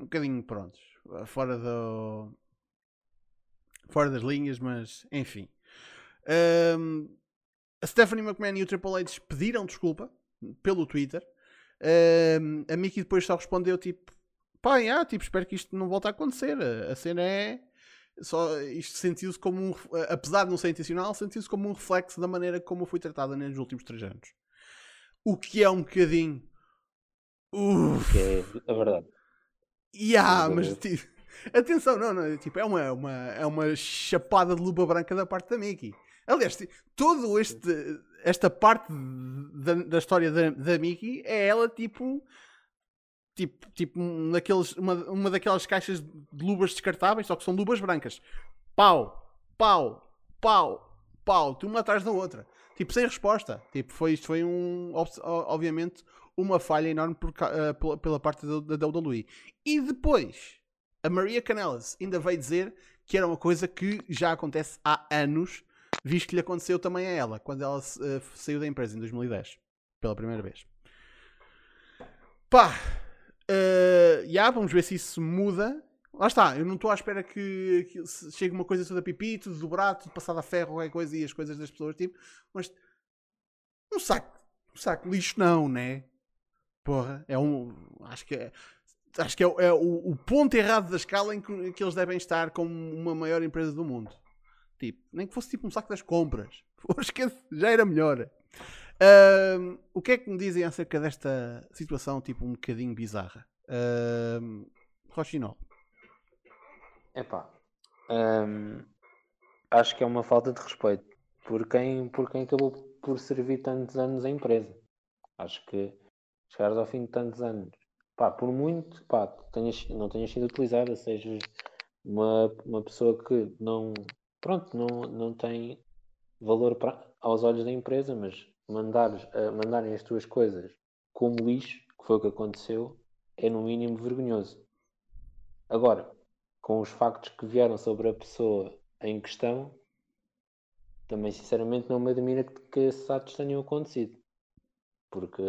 Speaker 1: um bocadinho, pronto, fora do. fora das linhas, mas enfim. Um, a Stephanie McMahon e o Triple H pediram desculpa pelo Twitter. Um, a Mickey depois só respondeu tipo, pá, ah, tipo, espero que isto não volte a acontecer. A cena é só isto sentiu-se como um, apesar de não ser intencional, sentiu-se como um reflexo da maneira como eu fui tratada nos últimos três anos. O que é um bocadinho.
Speaker 2: Uf. Que é a verdade.
Speaker 1: Yeah, é mas tipo, atenção, não, não, tipo, é uma, uma, é uma chapada de lupa branca da parte da Mickey. Aliás, todo este esta parte da, da história da, da Mickey é ela tipo tipo, tipo um uma, uma daquelas caixas de luvas descartáveis, só que são luvas brancas. Pau, pau, pau, pau, de uma atrás da outra. Tipo, sem resposta. Tipo, foi, isto foi um, obviamente, uma falha enorme por eh, pela, pela parte da, da WWE. E depois, a Maria Canellas ainda veio dizer que era uma coisa que já acontece há anos, visto que lhe aconteceu também a ela, quando ela eh, saiu da empresa em 2010, pela primeira vez. Pá, eh, já, vamos ver se isso muda. Lá está, eu não estou à espera que, que chegue uma coisa toda pipi, tudo dobrado, tudo passado a ferro, qualquer coisa e as coisas das pessoas, tipo, mas um saco, um saco de lixo não, né? Porra, é um. Acho que é. Acho que é, o- é o, o ponto errado da escala em que, em que eles devem estar como uma maior empresa do mundo. Tipo, nem que fosse tipo um saco das compras. Já era melhor. Ahm, o que é que me dizem acerca desta situação, tipo, um bocadinho bizarra? Um, Rochinol.
Speaker 2: Epá, hum, acho que é uma falta de respeito por quem, por quem acabou por servir tantos anos a empresa. Acho que chegares ao fim de tantos anos, pá, por muito, pá, tenhas, não tenhas sido utilizada, sejas uma, uma pessoa que não, pronto, não, não tem valor aos olhos da empresa, mas mandares, eh, mandarem as tuas coisas como lixo, que foi o que aconteceu, é no mínimo vergonhoso. Agora, com os factos que vieram sobre a pessoa em questão, também sinceramente não me admira que, que esses atos tenham acontecido. Porque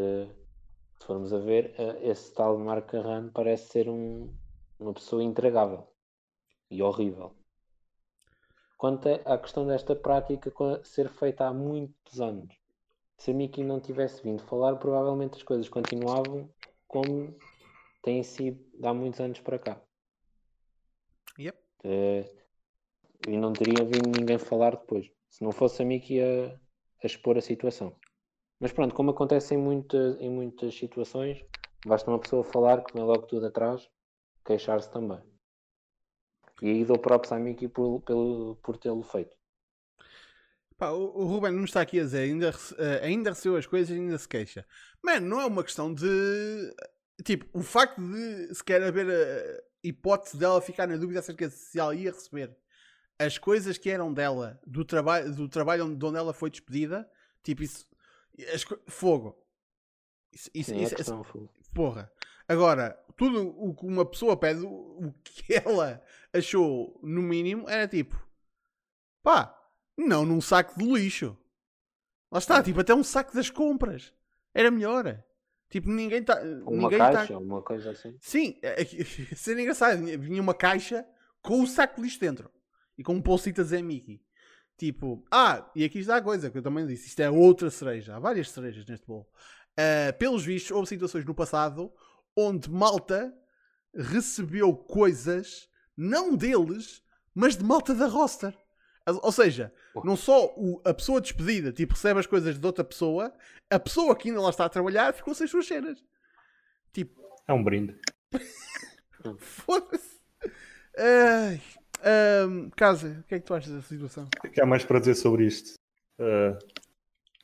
Speaker 2: se formos a ver, eh, esse tal Mark Carrano parece ser um, uma pessoa intragável e horrível. Quanto à questão desta prática ser feita há muitos anos, se a Mickey não tivesse vindo falar, provavelmente as coisas continuavam como têm sido há muitos anos para cá.
Speaker 1: Yep.
Speaker 2: Eh, e não teria vindo ninguém falar depois. Se não fosse a Mickey a, a expor a situação. Mas pronto, como acontece em, muita, em muitas situações, basta uma pessoa falar que vem logo tudo atrás, queixar-se também. E aí dou props à Mickey por, pelo, por tê-lo feito.
Speaker 1: Pá, o, o Ruben não está aqui a dizer, ainda, eh, ainda recebeu as coisas e ainda se queixa. Mano, não é uma questão de. Tipo, o facto de sequer haver a hipótese dela ficar na dúvida acerca de se ela ia receber as coisas que eram dela, do, traba do trabalho onde, de onde ela foi despedida, tipo, isso. as fogo. Isso, isso,
Speaker 2: Sim, é
Speaker 1: isso-
Speaker 2: questão, foi-
Speaker 1: Porra. Agora, tudo o que uma pessoa pede, o que ela achou no mínimo, era tipo: pá, não num saco de lixo. Lá está, tipo, até um saco das compras. Era melhor. Tipo, ninguém está.
Speaker 2: uma
Speaker 1: Ninguém
Speaker 2: caixa,
Speaker 1: tá...
Speaker 2: uma coisa assim.
Speaker 1: Sim, é, é, sendo engraçado, vinha- uma caixa com o saco de lixo dentro e com um post-it a dizer Mickey. Tipo, ah, e aqui está a coisa que eu também disse: isto é outra cereja. Há várias cerejas neste bolo. Ah, pelos vistos, houve situações no passado onde malta recebeu coisas, não deles, mas de malta da roster. Ou seja, não só o- a pessoa despedida tipo, recebe as coisas de outra pessoa, a pessoa que ainda lá está a trabalhar ficou sem as suas cenas. Tipo,
Speaker 3: É um brinde.
Speaker 1: Foda-se. Ahm, Casa, o que é que tu achas dessa situação?
Speaker 3: O que é há mais para dizer sobre isto? Ah,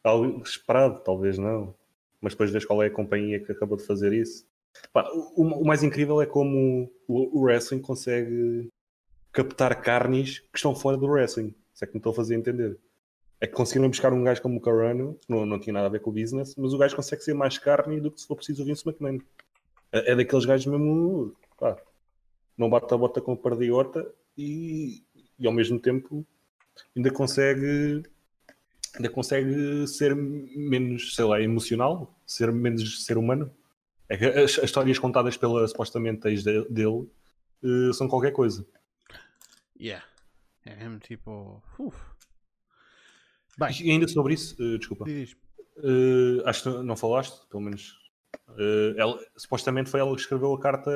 Speaker 3: algo esperado, talvez não. Mas depois vês qual é a companhia que acabou de fazer isso. Pá, o, o mais incrível é como o, o wrestling consegue captar carnes que estão fora do wrestling. Isso é que me estou a fazer entender. É que conseguiram buscar um gajo como o Carano, não, não tinha nada a ver com o business, mas o gajo consegue ser mais carne do que se for preciso o Vince McMahon. É, é daqueles gajos mesmo, pá, não bate a bota com a perdiota e, e ao mesmo tempo ainda consegue ainda consegue ser menos, sei lá, emocional, ser menos ser humano. É que as, as histórias contadas pela supostamente ex de- dele eh, são qualquer coisa.
Speaker 1: Yeah. É mesmo tipo. Uf. Bem,
Speaker 3: E ainda sobre isso, eh, desculpa, eh, acho que não falaste, pelo menos. ela, supostamente foi ela que escreveu a carta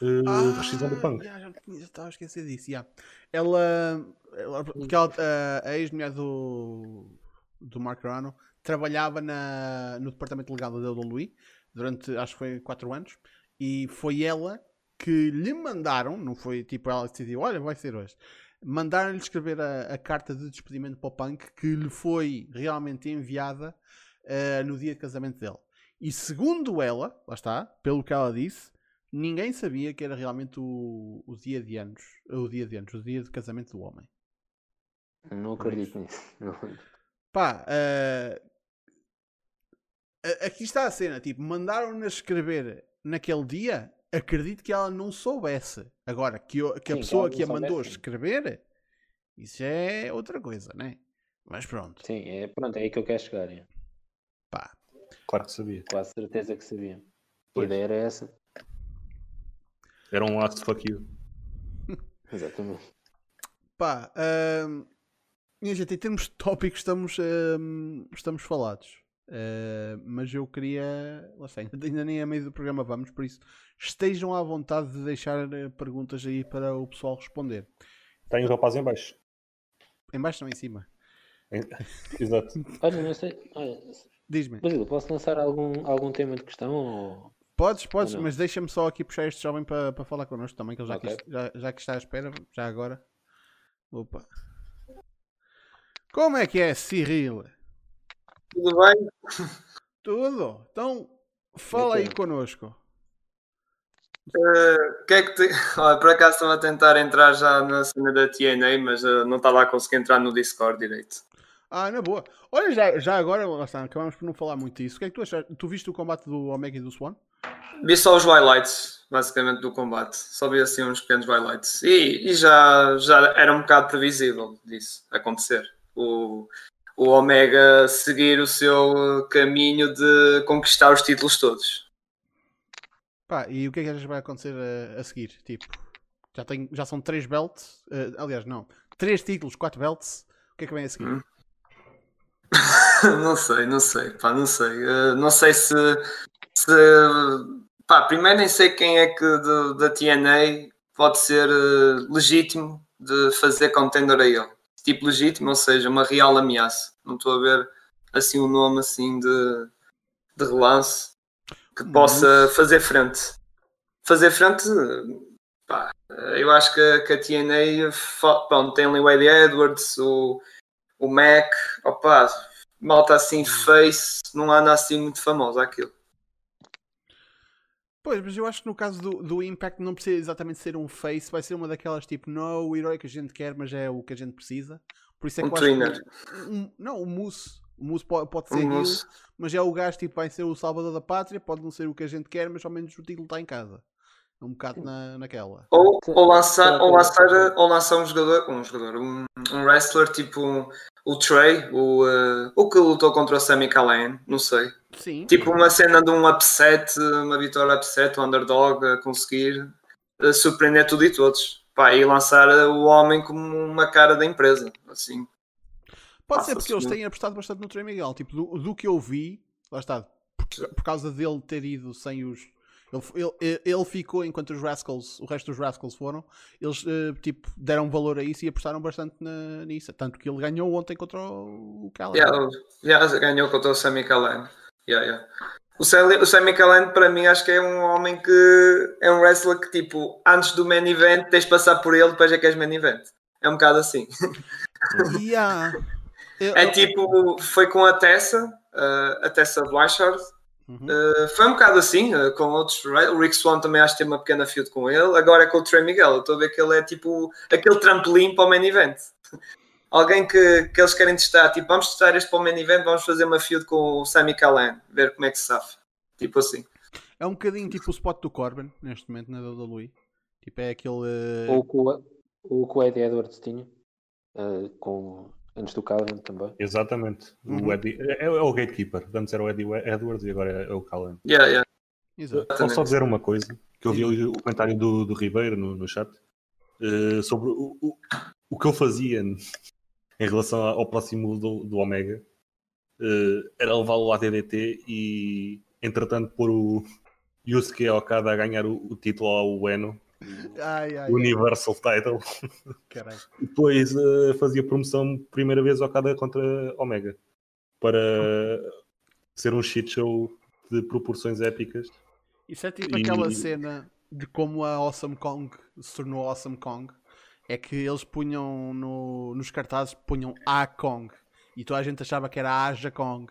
Speaker 3: eh, de rescisão do punk.
Speaker 1: Ah, yeah, já, já estava a esquecer disso. yeah. Ela, ela- porque ela, a, a ex-mulher do, do Mark Rano trabalhava na, no departamento legal da WWE durante acho que foi 4 anos e foi ela que lhe mandaram, não foi tipo ela que decidiu, olha, vai ser hoje. mandaram-lhe escrever a, a carta de despedimento para o Punk que lhe foi realmente enviada uh, no dia de casamento dele. E segundo ela, lá está, pelo que ela disse, ninguém sabia que era realmente o, o dia de anos, o dia de anos, o dia de casamento do homem.
Speaker 2: Não acredito nisso.
Speaker 1: Pá, uh, aqui está a cena, tipo, mandaram-na escrever naquele dia, acredito que ela não soubesse. Agora, que, eu, que Sim, a pessoa que a mandou escrever, isso é outra coisa, né? Mas pronto.
Speaker 2: Sim, é, pronto, é aí que eu quero chegar. É.
Speaker 1: Pá.
Speaker 3: Claro que sabia.
Speaker 2: Quase certeza que sabia. Pois. A ideia era essa.
Speaker 3: Era um last fuck you.
Speaker 2: Exatamente.
Speaker 1: Pá, uh, minha gente, em termos de tópicos estamos, uh, estamos falados. Uh, mas eu queria. Lá ainda nem a meio do programa vamos, por isso estejam à vontade de deixar perguntas aí para o pessoal responder.
Speaker 3: Tem os rapazes em baixo.
Speaker 1: Em baixo não, em cima.
Speaker 3: Exato.
Speaker 2: Olha, não sei.
Speaker 1: Diz-me.
Speaker 2: Basílio, posso lançar algum, algum tema de questão? Ou...
Speaker 1: Podes, podes, mas deixa-me só aqui puxar este jovem para, para falar connosco também, que ele já, okay. que, já, já que está à espera, já agora. Opa. Como é que é, Cyril?
Speaker 4: Tudo bem?
Speaker 1: Tudo. Então, fala aí connosco.
Speaker 4: Uh, que é que te... Olha, por acaso estava a tentar entrar já na cena da TNA, mas uh, não estava a conseguir entrar no Discord direito.
Speaker 1: Ah, na boa. Olha, já, já agora, está, acabamos por não falar muito disso. O que é que tu achaste? Tu viste o combate do Omega e do Swan?
Speaker 4: Vi só os highlights, basicamente, do combate. Só vi assim uns pequenos highlights. E, e já, já era um bocado previsível disso acontecer. O, o Omega seguir o seu caminho de conquistar os títulos todos.
Speaker 1: Pá, e o que é que achas vai acontecer a, a seguir? Tipo, já, tem, já são três belts, uh, aliás, não, três títulos, quatro belts. O que é que vem a seguir? Hum.
Speaker 4: não sei, não sei, pá, não sei. Uh, não sei se, se. Pá, primeiro nem sei quem é que de, da TNA pode ser uh, legítimo de fazer contender a ele. Tipo legítimo, ou seja, uma real ameaça. Não estou a ver assim um nome assim de, de relance que possa fazer frente. Fazer frente, pá, eu acho que, que a TNA pronto, tem ali o Eddie Edwards, o o Mac, opa, malta assim hum. face, não anda assim muito famoso aquilo.
Speaker 1: Pois, mas eu acho que no caso do, do Impact não precisa exatamente ser um face, vai ser uma daquelas tipo, não é o herói que a gente quer, mas é o que a gente precisa. Por isso é que
Speaker 4: um
Speaker 1: que, um, não, o Moose. O Moose pode, pode ser um heel, mas é o gajo tipo, vai ser o salvador da pátria, pode não ser o que a gente quer, mas ao menos o título está em casa. Um bocado na, naquela.
Speaker 4: Ou, ou, lançar, ou, lançar, ou lançar um jogador, um jogador, um, um wrestler tipo o Trey, o, uh, o que lutou contra o Sami Callihan, não sei.
Speaker 1: Sim.
Speaker 4: Tipo uma cena de um upset, uma vitória upset, o um underdog a conseguir uh, surpreender tudo e todos. Pá, e lançar o homem como uma cara da empresa, assim.
Speaker 1: Pode ser porque eles têm apostado bastante no Trey Miguel. Tipo, do, do que eu vi, lá está, por, por causa dele ter ido sem os ele, ele, ele, ficou enquanto os Rascals, o resto dos Rascals foram, eles uh, tipo, deram valor a isso e apostaram bastante na, nisso. Tanto que ele ganhou ontem contra o Callan.
Speaker 4: Yeah, yeah, ganhou contra o Sammy Callan. Yeah, yeah. O, Sammy, o Sammy Callan, para mim, acho que é um homem que é um wrestler que, tipo, antes do main event, tens de passar por ele, depois é que és main event. É um bocado assim.
Speaker 1: Yeah.
Speaker 4: é tipo, foi com a Tessa, uh, a Tessa Blanchard Uhum. Uh, foi um bocado assim, uh, com outros. O Rick Swan também acho que tem uma pequena feud com ele. Agora é com o Trey Miguel. Eu estou a ver que ele é tipo aquele trampolim para o main event. Alguém que, que eles querem testar. Tipo, vamos testar este para o main event, vamos fazer uma feud com o Sammy Callan, ver como é que se safa. Tipo assim.
Speaker 1: É um bocadinho tipo o spot do Corbin, neste momento, na WWE. Tipo, é aquele. Uh...
Speaker 2: Ou com o que o Eddie Edwards tinha. com Antes do Callan também.
Speaker 3: Exatamente. Uhum. O Eddie, é, é, o gatekeeper. Antes era o Eddie Edwards e agora é o Callan.
Speaker 4: Yeah, yeah.
Speaker 3: Posso só dizer uma coisa? Que eu vi o comentário do, do Ribeiro no, no chat uh, sobre o, o, o que eu fazia em relação ao próximo do, do Omega. Uh, era levá-lo à DDT e, entretanto, pôr o Yusuke Okada a ganhar o, o título ao Ueno
Speaker 1: ai, ai,
Speaker 3: Universal ai. Title. Depois uh, fazia promoção primeira vez ao cada contra Omega para ser um shit show de proporções épicas.
Speaker 1: Isso é tipo e... aquela cena de como a Awesome Kong se tornou Awesome Kong. é que eles punham no, nos cartazes punham A Kong e toda a gente achava que era Aja Kong.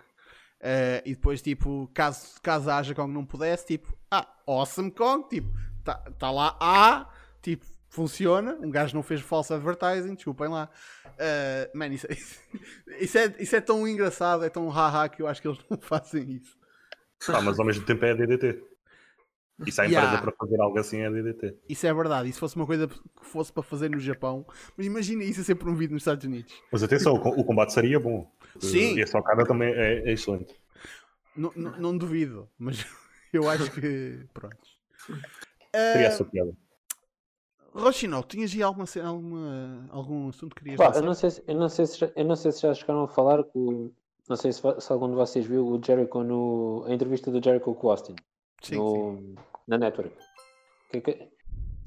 Speaker 1: Uh, e depois, tipo, caso, caso a Aja Kong não pudesse, tipo, ah, Awesome Kong, tipo, tá, tá lá A, tipo, funciona. Um gajo não fez false advertising, desculpem lá. Uh, man, isso, isso, é, isso é tão engraçado, é tão haha que eu acho que eles não fazem isso.
Speaker 3: Ah, mas ao mesmo tempo é a DDT. E se há empresa yeah. para fazer algo assim é a DDT.
Speaker 1: Isso é verdade. E se fosse uma coisa que fosse para fazer no Japão, mas imagina isso é sempre um vídeo nos Estados Unidos.
Speaker 3: Mas atenção, o combate seria bom.
Speaker 1: Sim.
Speaker 3: E a socada também é, é excelente.
Speaker 1: Não, não, não, duvido, mas eu acho que. Pronto.
Speaker 3: Seria uh, essa piada.
Speaker 1: Rochinol, tinhas aí alguma, alguma, algum assunto que querias
Speaker 2: Pá, eu não, sei se, eu, não sei se, eu não sei se já chegaram a falar com. Não sei se, se algum de vocês viu o Jericho no. a entrevista do Jericho com o Austin. Sim, no, sim. Na Network. Que, que,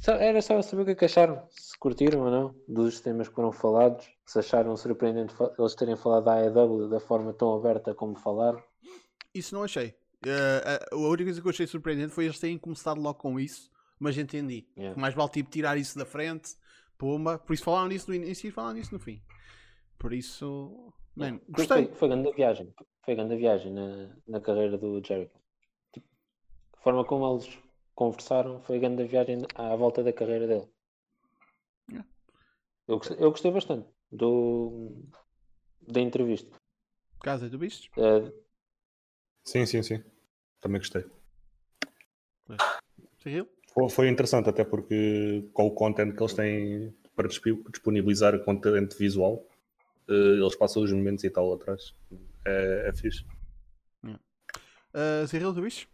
Speaker 2: era só saber o que, é que acharam, se curtiram ou não dos temas que foram falados, se acharam surpreendente eles terem falado da AEW da forma tão aberta como falaram.
Speaker 1: Isso não achei. Uh, a única coisa que eu achei surpreendente foi eles terem começado logo com isso mas entendi. Yeah. Mais vale tipo tirar isso da frente, pumba. Por isso falaram nisso no início e falaram nisso no fim. Por isso, bem, gostei.
Speaker 2: Foi, foi grande viagem. Foi grande viagem na, na carreira do Jericho. Tipo, a forma como eles conversaram foi grande viagem à volta da carreira dele. Yeah. Eu, gostei, eu gostei bastante do, da entrevista.
Speaker 1: Casa, tu viste?
Speaker 2: Uh,
Speaker 3: sim, sim, sim. Também gostei.
Speaker 1: Seguiu?
Speaker 3: Foi interessante, até porque com o content que eles têm para disponibilizar content visual, eh, eles passam os momentos e tal atrás. É, é fixe.
Speaker 1: Uh, Cyril, tu viste?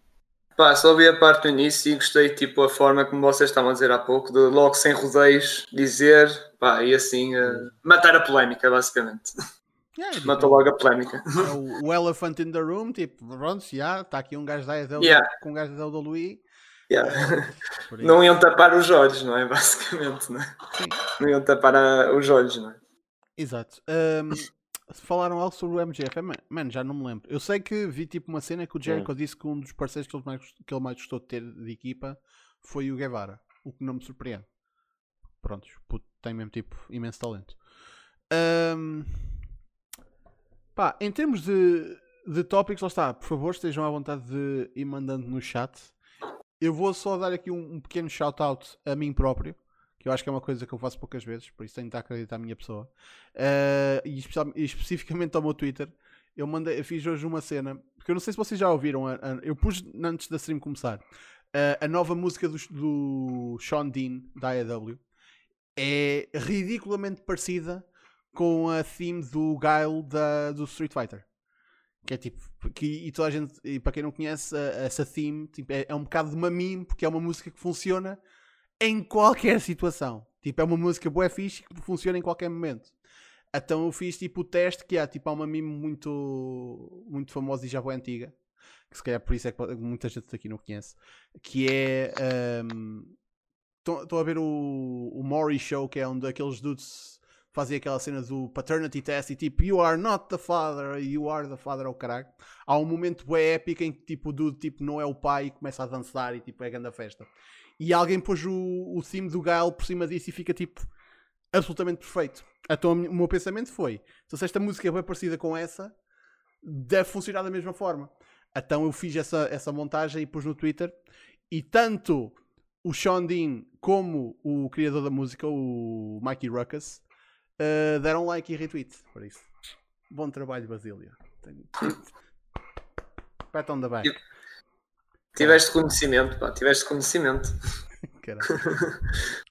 Speaker 4: Pá, só vi a parte do início e gostei, tipo, a forma como vocês estavam a dizer há pouco, de logo sem rodeios dizer, pá, e assim, uh, matar a polémica, basicamente. Yeah, tipo, Matou logo a polémica.
Speaker 1: É o, o, elephant in the room, tipo, pronto, já, está aqui um gajo da EW yeah. com um gajo da WWE
Speaker 4: Yeah. Não iam tapar os olhos, não é? Basicamente, não é? Não iam tapar a, os olhos, não é?
Speaker 1: Exato. Um, falaram algo sobre o MJF, é, mano, já não me lembro. Eu sei que vi tipo uma cena que o Jericho disse que um dos parceiros que ele, mais, que ele mais gostou de ter de equipa foi o Guevara, o que não me surpreende. Prontos, puto, tem mesmo tipo imenso talento. Um, pá, em termos de, de tópicos, lá está, por favor, estejam à vontade de ir mandando no chat. Eu vou só dar aqui um, um pequeno shout-out a mim próprio, que eu acho que é uma coisa que eu faço poucas vezes, por isso tenho de acreditar a minha pessoa. Uh, e, especificamente ao meu Twitter, eu, mandei, eu fiz hoje uma cena, porque eu não sei se vocês já ouviram, a, a, eu pus antes da stream começar, uh, a nova música do, do Sean Dean, da AEW, é ridiculamente parecida com a theme do Guile da, do Street Fighter. Que é tipo, que, e toda a gente, e para quem não conhece, essa theme tipo, é, é, um bocado de uma meme, porque é uma música que funciona em qualquer situação. Tipo, é uma música boa fixe que funciona em qualquer momento. Então eu fiz tipo o teste que há, tipo, há uma meme muito, muito famosa e já boa antiga, que se calhar por isso é que muita gente aqui não conhece, que é. Estou um, a ver o, o Maury Show, que é um daqueles dudes fazia aquela cena do paternity test e tipo, you are not the father, you are the father ao caralho. Há um momento bem épico em que tipo, o dude tipo, não é o pai e começa a dançar e tipo, é grande a festa. E alguém pôs o, o theme do Gael por cima disso e fica tipo absolutamente perfeito. Então o meu pensamento foi: se esta música é bem parecida com essa, deve funcionar da mesma forma. Então eu fiz essa, essa montagem e pus no Twitter. E tanto o Sean Dean como o criador da música, o Mikey Ruckus, uh, deram like e retweet. Por isso, bom trabalho, Basília. Pat on the back.
Speaker 4: Tiveste conhecimento, pá, tiveste conhecimento.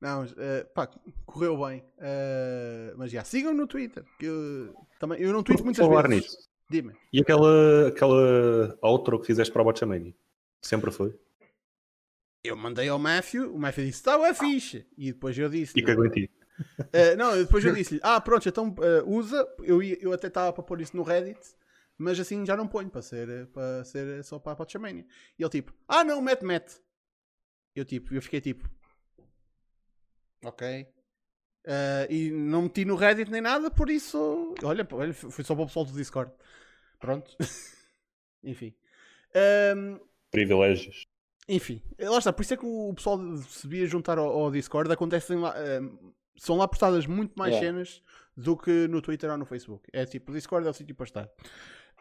Speaker 1: Não, uh, pá, correu bem. Uh, mas já, sigam no Twitter. Que eu, também, eu não tweet muitas falar vezes. Nisso. Dime.
Speaker 3: E aquela, aquela outro que fizeste para o Botchamania? Sempre foi?
Speaker 1: Eu mandei ao Matthew, o Matthew disse: Está é fixe. E depois eu disse:
Speaker 3: E cagou em ti.
Speaker 1: Uh, não, depois eu disse-lhe: Ah, pronto, então uh, usa. Eu, eu até estava para pôr isso no Reddit, mas assim já não ponho para ser, para ser só para a Potchamania. E ele tipo: Ah, não, mete, mete. Eu tipo, eu fiquei tipo: Ok. Uh, e não meti no Reddit nem nada, por isso. Olha, olha foi só para o pessoal do Discord. Pronto. Enfim. Um,
Speaker 3: Privilégios.
Speaker 1: Enfim, lá está, por isso é que o pessoal se devia juntar ao, ao Discord. Acontecem lá são lá postadas muito mais
Speaker 2: Yeah.
Speaker 1: cenas do que no Twitter ou no Facebook. É tipo, o Discord é o sítio para estar.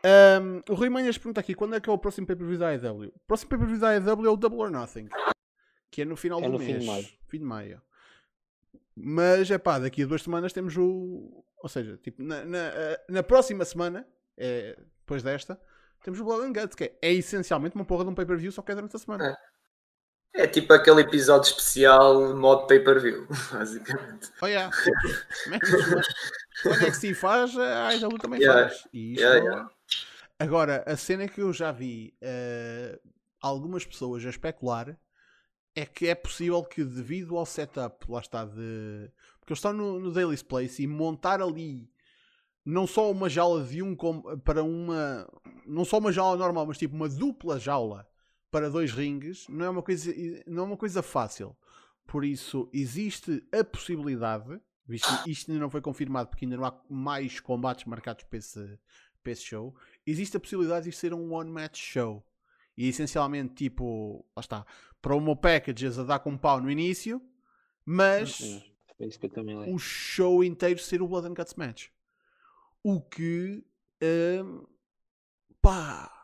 Speaker 1: Ahm, o Rui Manhas pergunta aqui quando é que é o próximo pay-per-view da AEW? O próximo pay-per-view da AEW é o Double or Nothing, que é no final
Speaker 2: É
Speaker 1: do
Speaker 2: no fim
Speaker 1: mês.
Speaker 2: de maio.
Speaker 1: Fim de maio. Mas é pá, daqui a duas semanas temos o. Ou seja, tipo, na, na, eh, na próxima semana, é, depois desta, temos o Blood and Guts, que é, é essencialmente uma porra de um pay-per-view, só que é durante a semana.
Speaker 4: É tipo aquele episódio especial modo pay-per-view, basicamente.
Speaker 1: Oh, yeah. Mas, o NXT faz, a AEW também
Speaker 4: Yeah.
Speaker 1: faz. E isto-
Speaker 4: Yeah, yeah.
Speaker 1: Agora, a cena que eu já vi eh, algumas pessoas a especular é que é possível que, devido ao setup, lá está, de. Porque eles estão no, no Daily's Place e montar ali não só uma jaula de um com- para uma. Não só uma jaula normal, mas tipo uma dupla jaula para dois ringues, não é uma coisa, não é uma coisa fácil. Por isso, existe a possibilidade, visto que isto ainda não foi confirmado porque ainda não há mais combates marcados para esse, para esse show, existe a possibilidade de ser um one-match show. E essencialmente, tipo, lá está, promo packages a dar com um pau no início, mas
Speaker 2: também li.
Speaker 1: o show inteiro ser o Blood and Guts match. O que, hum, pá,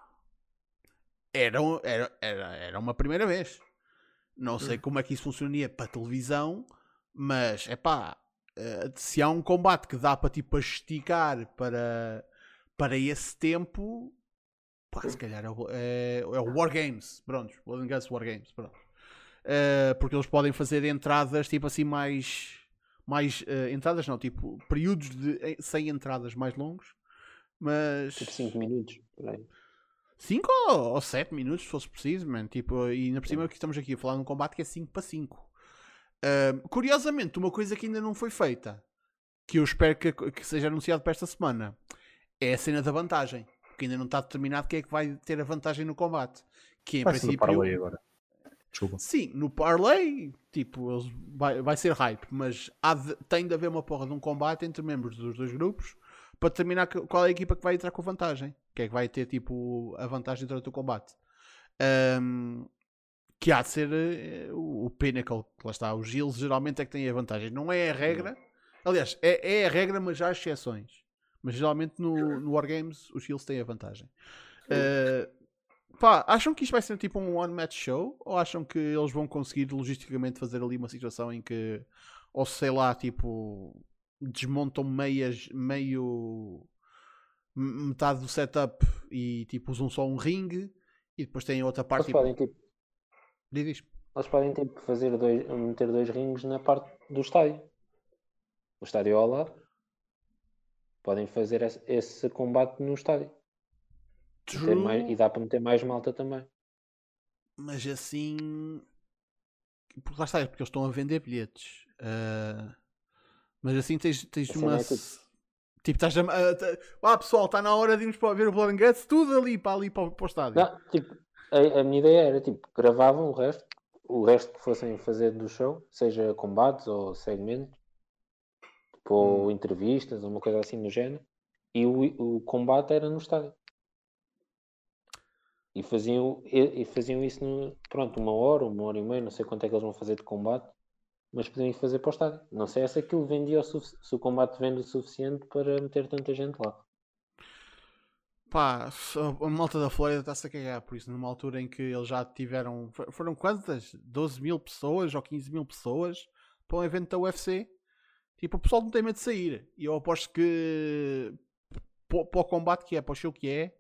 Speaker 1: era, era, era, era uma primeira vez. Não sei como é que isso funcionaria para televisão, mas é pá, se há um combate que dá para tipo esticar para, para esse tempo, pá, se calhar é o, é, é o War Games, pronto, Blood and Guts War Games, pronto. Eh, porque eles podem fazer entradas tipo assim mais mais eh, entradas não, tipo períodos de eh, sem entradas mais longos mas
Speaker 2: Tipo 5 minutos. por aí.
Speaker 1: 5 ou 7 minutos se fosse preciso, man. Tipo, e ainda por cima que estamos aqui a falar de um combate que é 5 para 5 curiosamente, uma coisa que ainda não foi feita que eu espero que, que seja anunciado para esta semana é a cena da vantagem porque ainda não está determinado quem é que vai ter a vantagem no combate que em
Speaker 3: Vai
Speaker 1: princípio
Speaker 3: parlay agora. Desculpa.
Speaker 1: Sim, no parlay, tipo, vai, vai ser hype, mas de- tem de haver uma porra de um combate entre membros dos dois grupos para determinar qual é a equipa que vai entrar com vantagem. Que é que vai ter, tipo, a vantagem durante o combate. Ahm, que há de ser eh, o, o Pinnacle, que lá está. Os Gills geralmente é que têm a vantagem. Não é a regra. Aliás, é, é a regra, mas há exceções. Mas geralmente no, no Wargames os Gills têm a vantagem. Ah, Pá, acham que isto vai ser tipo um one-match show? Ou acham que eles vão conseguir logisticamente fazer ali uma situação em que, ou sei lá, tipo, desmontam meias, meio metade do setup e tipo usam só um ringue e depois têm outra parte.
Speaker 2: Eles podem, tipo,
Speaker 1: Tipo, diz
Speaker 2: eles podem tipo, fazer dois, meter dois rings na parte do estádio. O estádio ao lado. Podem fazer esse, esse combate no estádio. Meter mais- e
Speaker 1: True,
Speaker 2: dá para meter mais malta também.
Speaker 1: mas assim. Porque lá está, é porque eles estão a vender bilhetes. Ah, mas assim tens, tens
Speaker 2: A cena
Speaker 1: uma.
Speaker 2: é tipo-
Speaker 1: Tipo, estás a. a- tá- Ah, pessoal, está na hora de irmos para ver o Blood and Guts, tudo ali para ali para, o- para o estádio.
Speaker 2: Não, tipo, a, a minha ideia era tipo, gravavam o resto, o resto que fossem fazer do show, seja combates ou segmentos, tipo, ou entrevistas ou uma coisa assim do género, e o, o combate era no estádio. E faziam, e, e faziam isso no, pronto, uma hora, uma hora e meia, não sei quanto é que eles vão fazer de combate, mas podiam ir fazer para o estádio. Não sei se aquilo vendia o se o combate vende o suficiente para meter tanta gente lá.
Speaker 1: Pá, a malta da Flórida está-se a cagar por isso, numa altura em que eles já tiveram. fo- Foram quantas? 12 mil pessoas ou 15 mil pessoas para um evento da UFC. Tipo, o pessoal não tem medo de sair. E eu aposto que para o combate que é, para o show que é,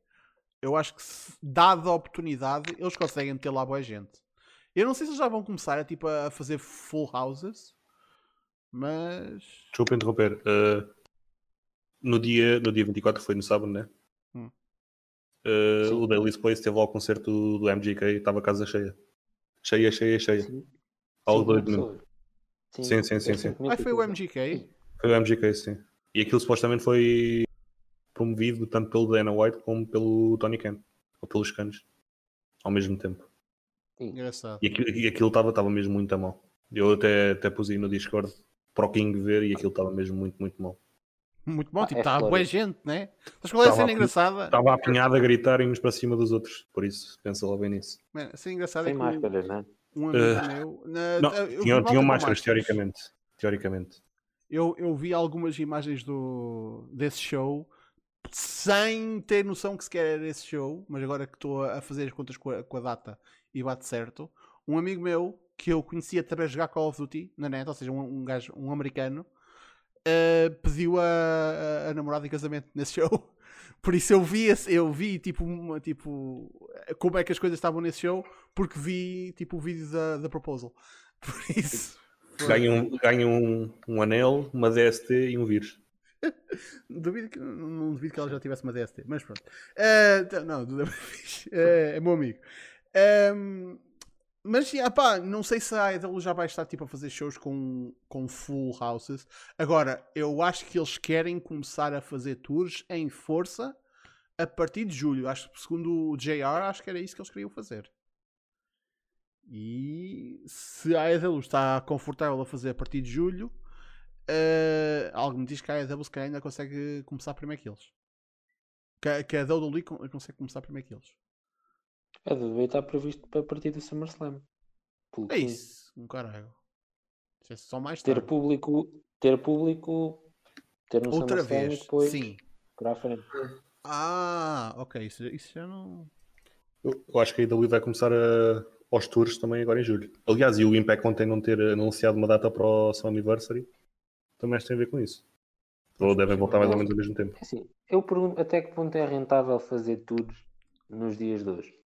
Speaker 1: eu acho que dada a oportunidade, eles conseguem meter lá boa gente. Eu não sei se eles já vão começar a, tipo, a fazer full houses, mas.
Speaker 3: Desculpa interromper. Uh, no, dia, no dia 24 foi no sábado, né?
Speaker 1: Hum.
Speaker 3: Uh, o Daily's Place teve lá o concerto do MGK e estava a casa cheia. Cheia, cheia, cheia.
Speaker 2: Sim.
Speaker 3: Algo doido mesmo. Sim, sim, sim, sim.
Speaker 1: Ah, foi o. MGK?
Speaker 3: Foi o MGK, sim. E aquilo supostamente foi promovido tanto pelo Dana White como pelo Tony Khan. Ou pelos canos. Ao mesmo tempo.
Speaker 1: Engraçado.
Speaker 3: E aquilo e aquilo estava estava mesmo muito a mal. Eu até, até pus aí no Discord para o King ver e aquilo estava mesmo muito, muito mal.
Speaker 1: Muito bom,
Speaker 2: Ah,
Speaker 1: tipo,
Speaker 2: é
Speaker 1: está boa gente, né? Mas qual é a cena
Speaker 3: a-
Speaker 1: engraçada?
Speaker 3: Estava apinhado a gritar e uns para cima dos outros. Por isso, pensa lá bem nisso.
Speaker 1: Man, a cena engraçada é
Speaker 2: Sem
Speaker 1: o-
Speaker 2: máscaras, né?
Speaker 1: um amigo
Speaker 3: Eh,
Speaker 1: meu. Na,
Speaker 3: Não,
Speaker 1: eu
Speaker 3: tinham, tinham máscaras, teoricamente. Teoricamente.
Speaker 1: Eu, eu vi algumas imagens do, desse show sem ter noção que sequer era esse show, mas agora que estou a fazer as contas com a, com a data e bate certo, um amigo meu que eu conhecia através de jogar Call of Duty na net, ou seja, um, um gajo, um americano, uh, pediu a, a, a, namorada em casamento nesse show. Por isso eu vi, esse, eu vi tipo, uma, tipo como é que as coisas estavam nesse show, porque vi tipo o vídeo da, da proposal. Por isso.
Speaker 3: Ganha, um, ganha um, um anel, uma DST e um vírus.
Speaker 1: duvido que, não, duvido que ela já tivesse uma DST, mas pronto. Uh, não, uh, é meu amigo. Um, mas yeah, pá, não sei se a Idol já vai estar tipo, a fazer shows com, com full houses. Agora, eu acho que eles querem começar a fazer tours em força a partir de julho. Acho que segundo o JR, acho que era isso que eles queriam fazer. E se a EW está confortável a fazer a partir de julho, uh, algo me diz que a EW se calhar ainda consegue começar primeiro que eles. Que, que a WWE consegue começar primeiro que eles.
Speaker 2: A WWE está previsto para a partir do SummerSlam.
Speaker 1: É isso, um caralho. É só mais
Speaker 2: tarde. Ter público, ter público, ter no
Speaker 1: Outra
Speaker 2: SummerSlam
Speaker 1: vez,
Speaker 2: depois
Speaker 1: sim.
Speaker 2: para a frente.
Speaker 1: Ah, ok, isso, isso já não.
Speaker 3: Eu, eu acho que a IW vai começar a, aos tours também agora em julho. Aliás, e o Impact ontem não ter anunciado uma data para o seu Anniversary também tem a ver com isso. Ou devem voltar mais ou menos ao mesmo tempo.
Speaker 2: É assim, eu pergunto até que ponto é rentável fazer tours nos dias de hoje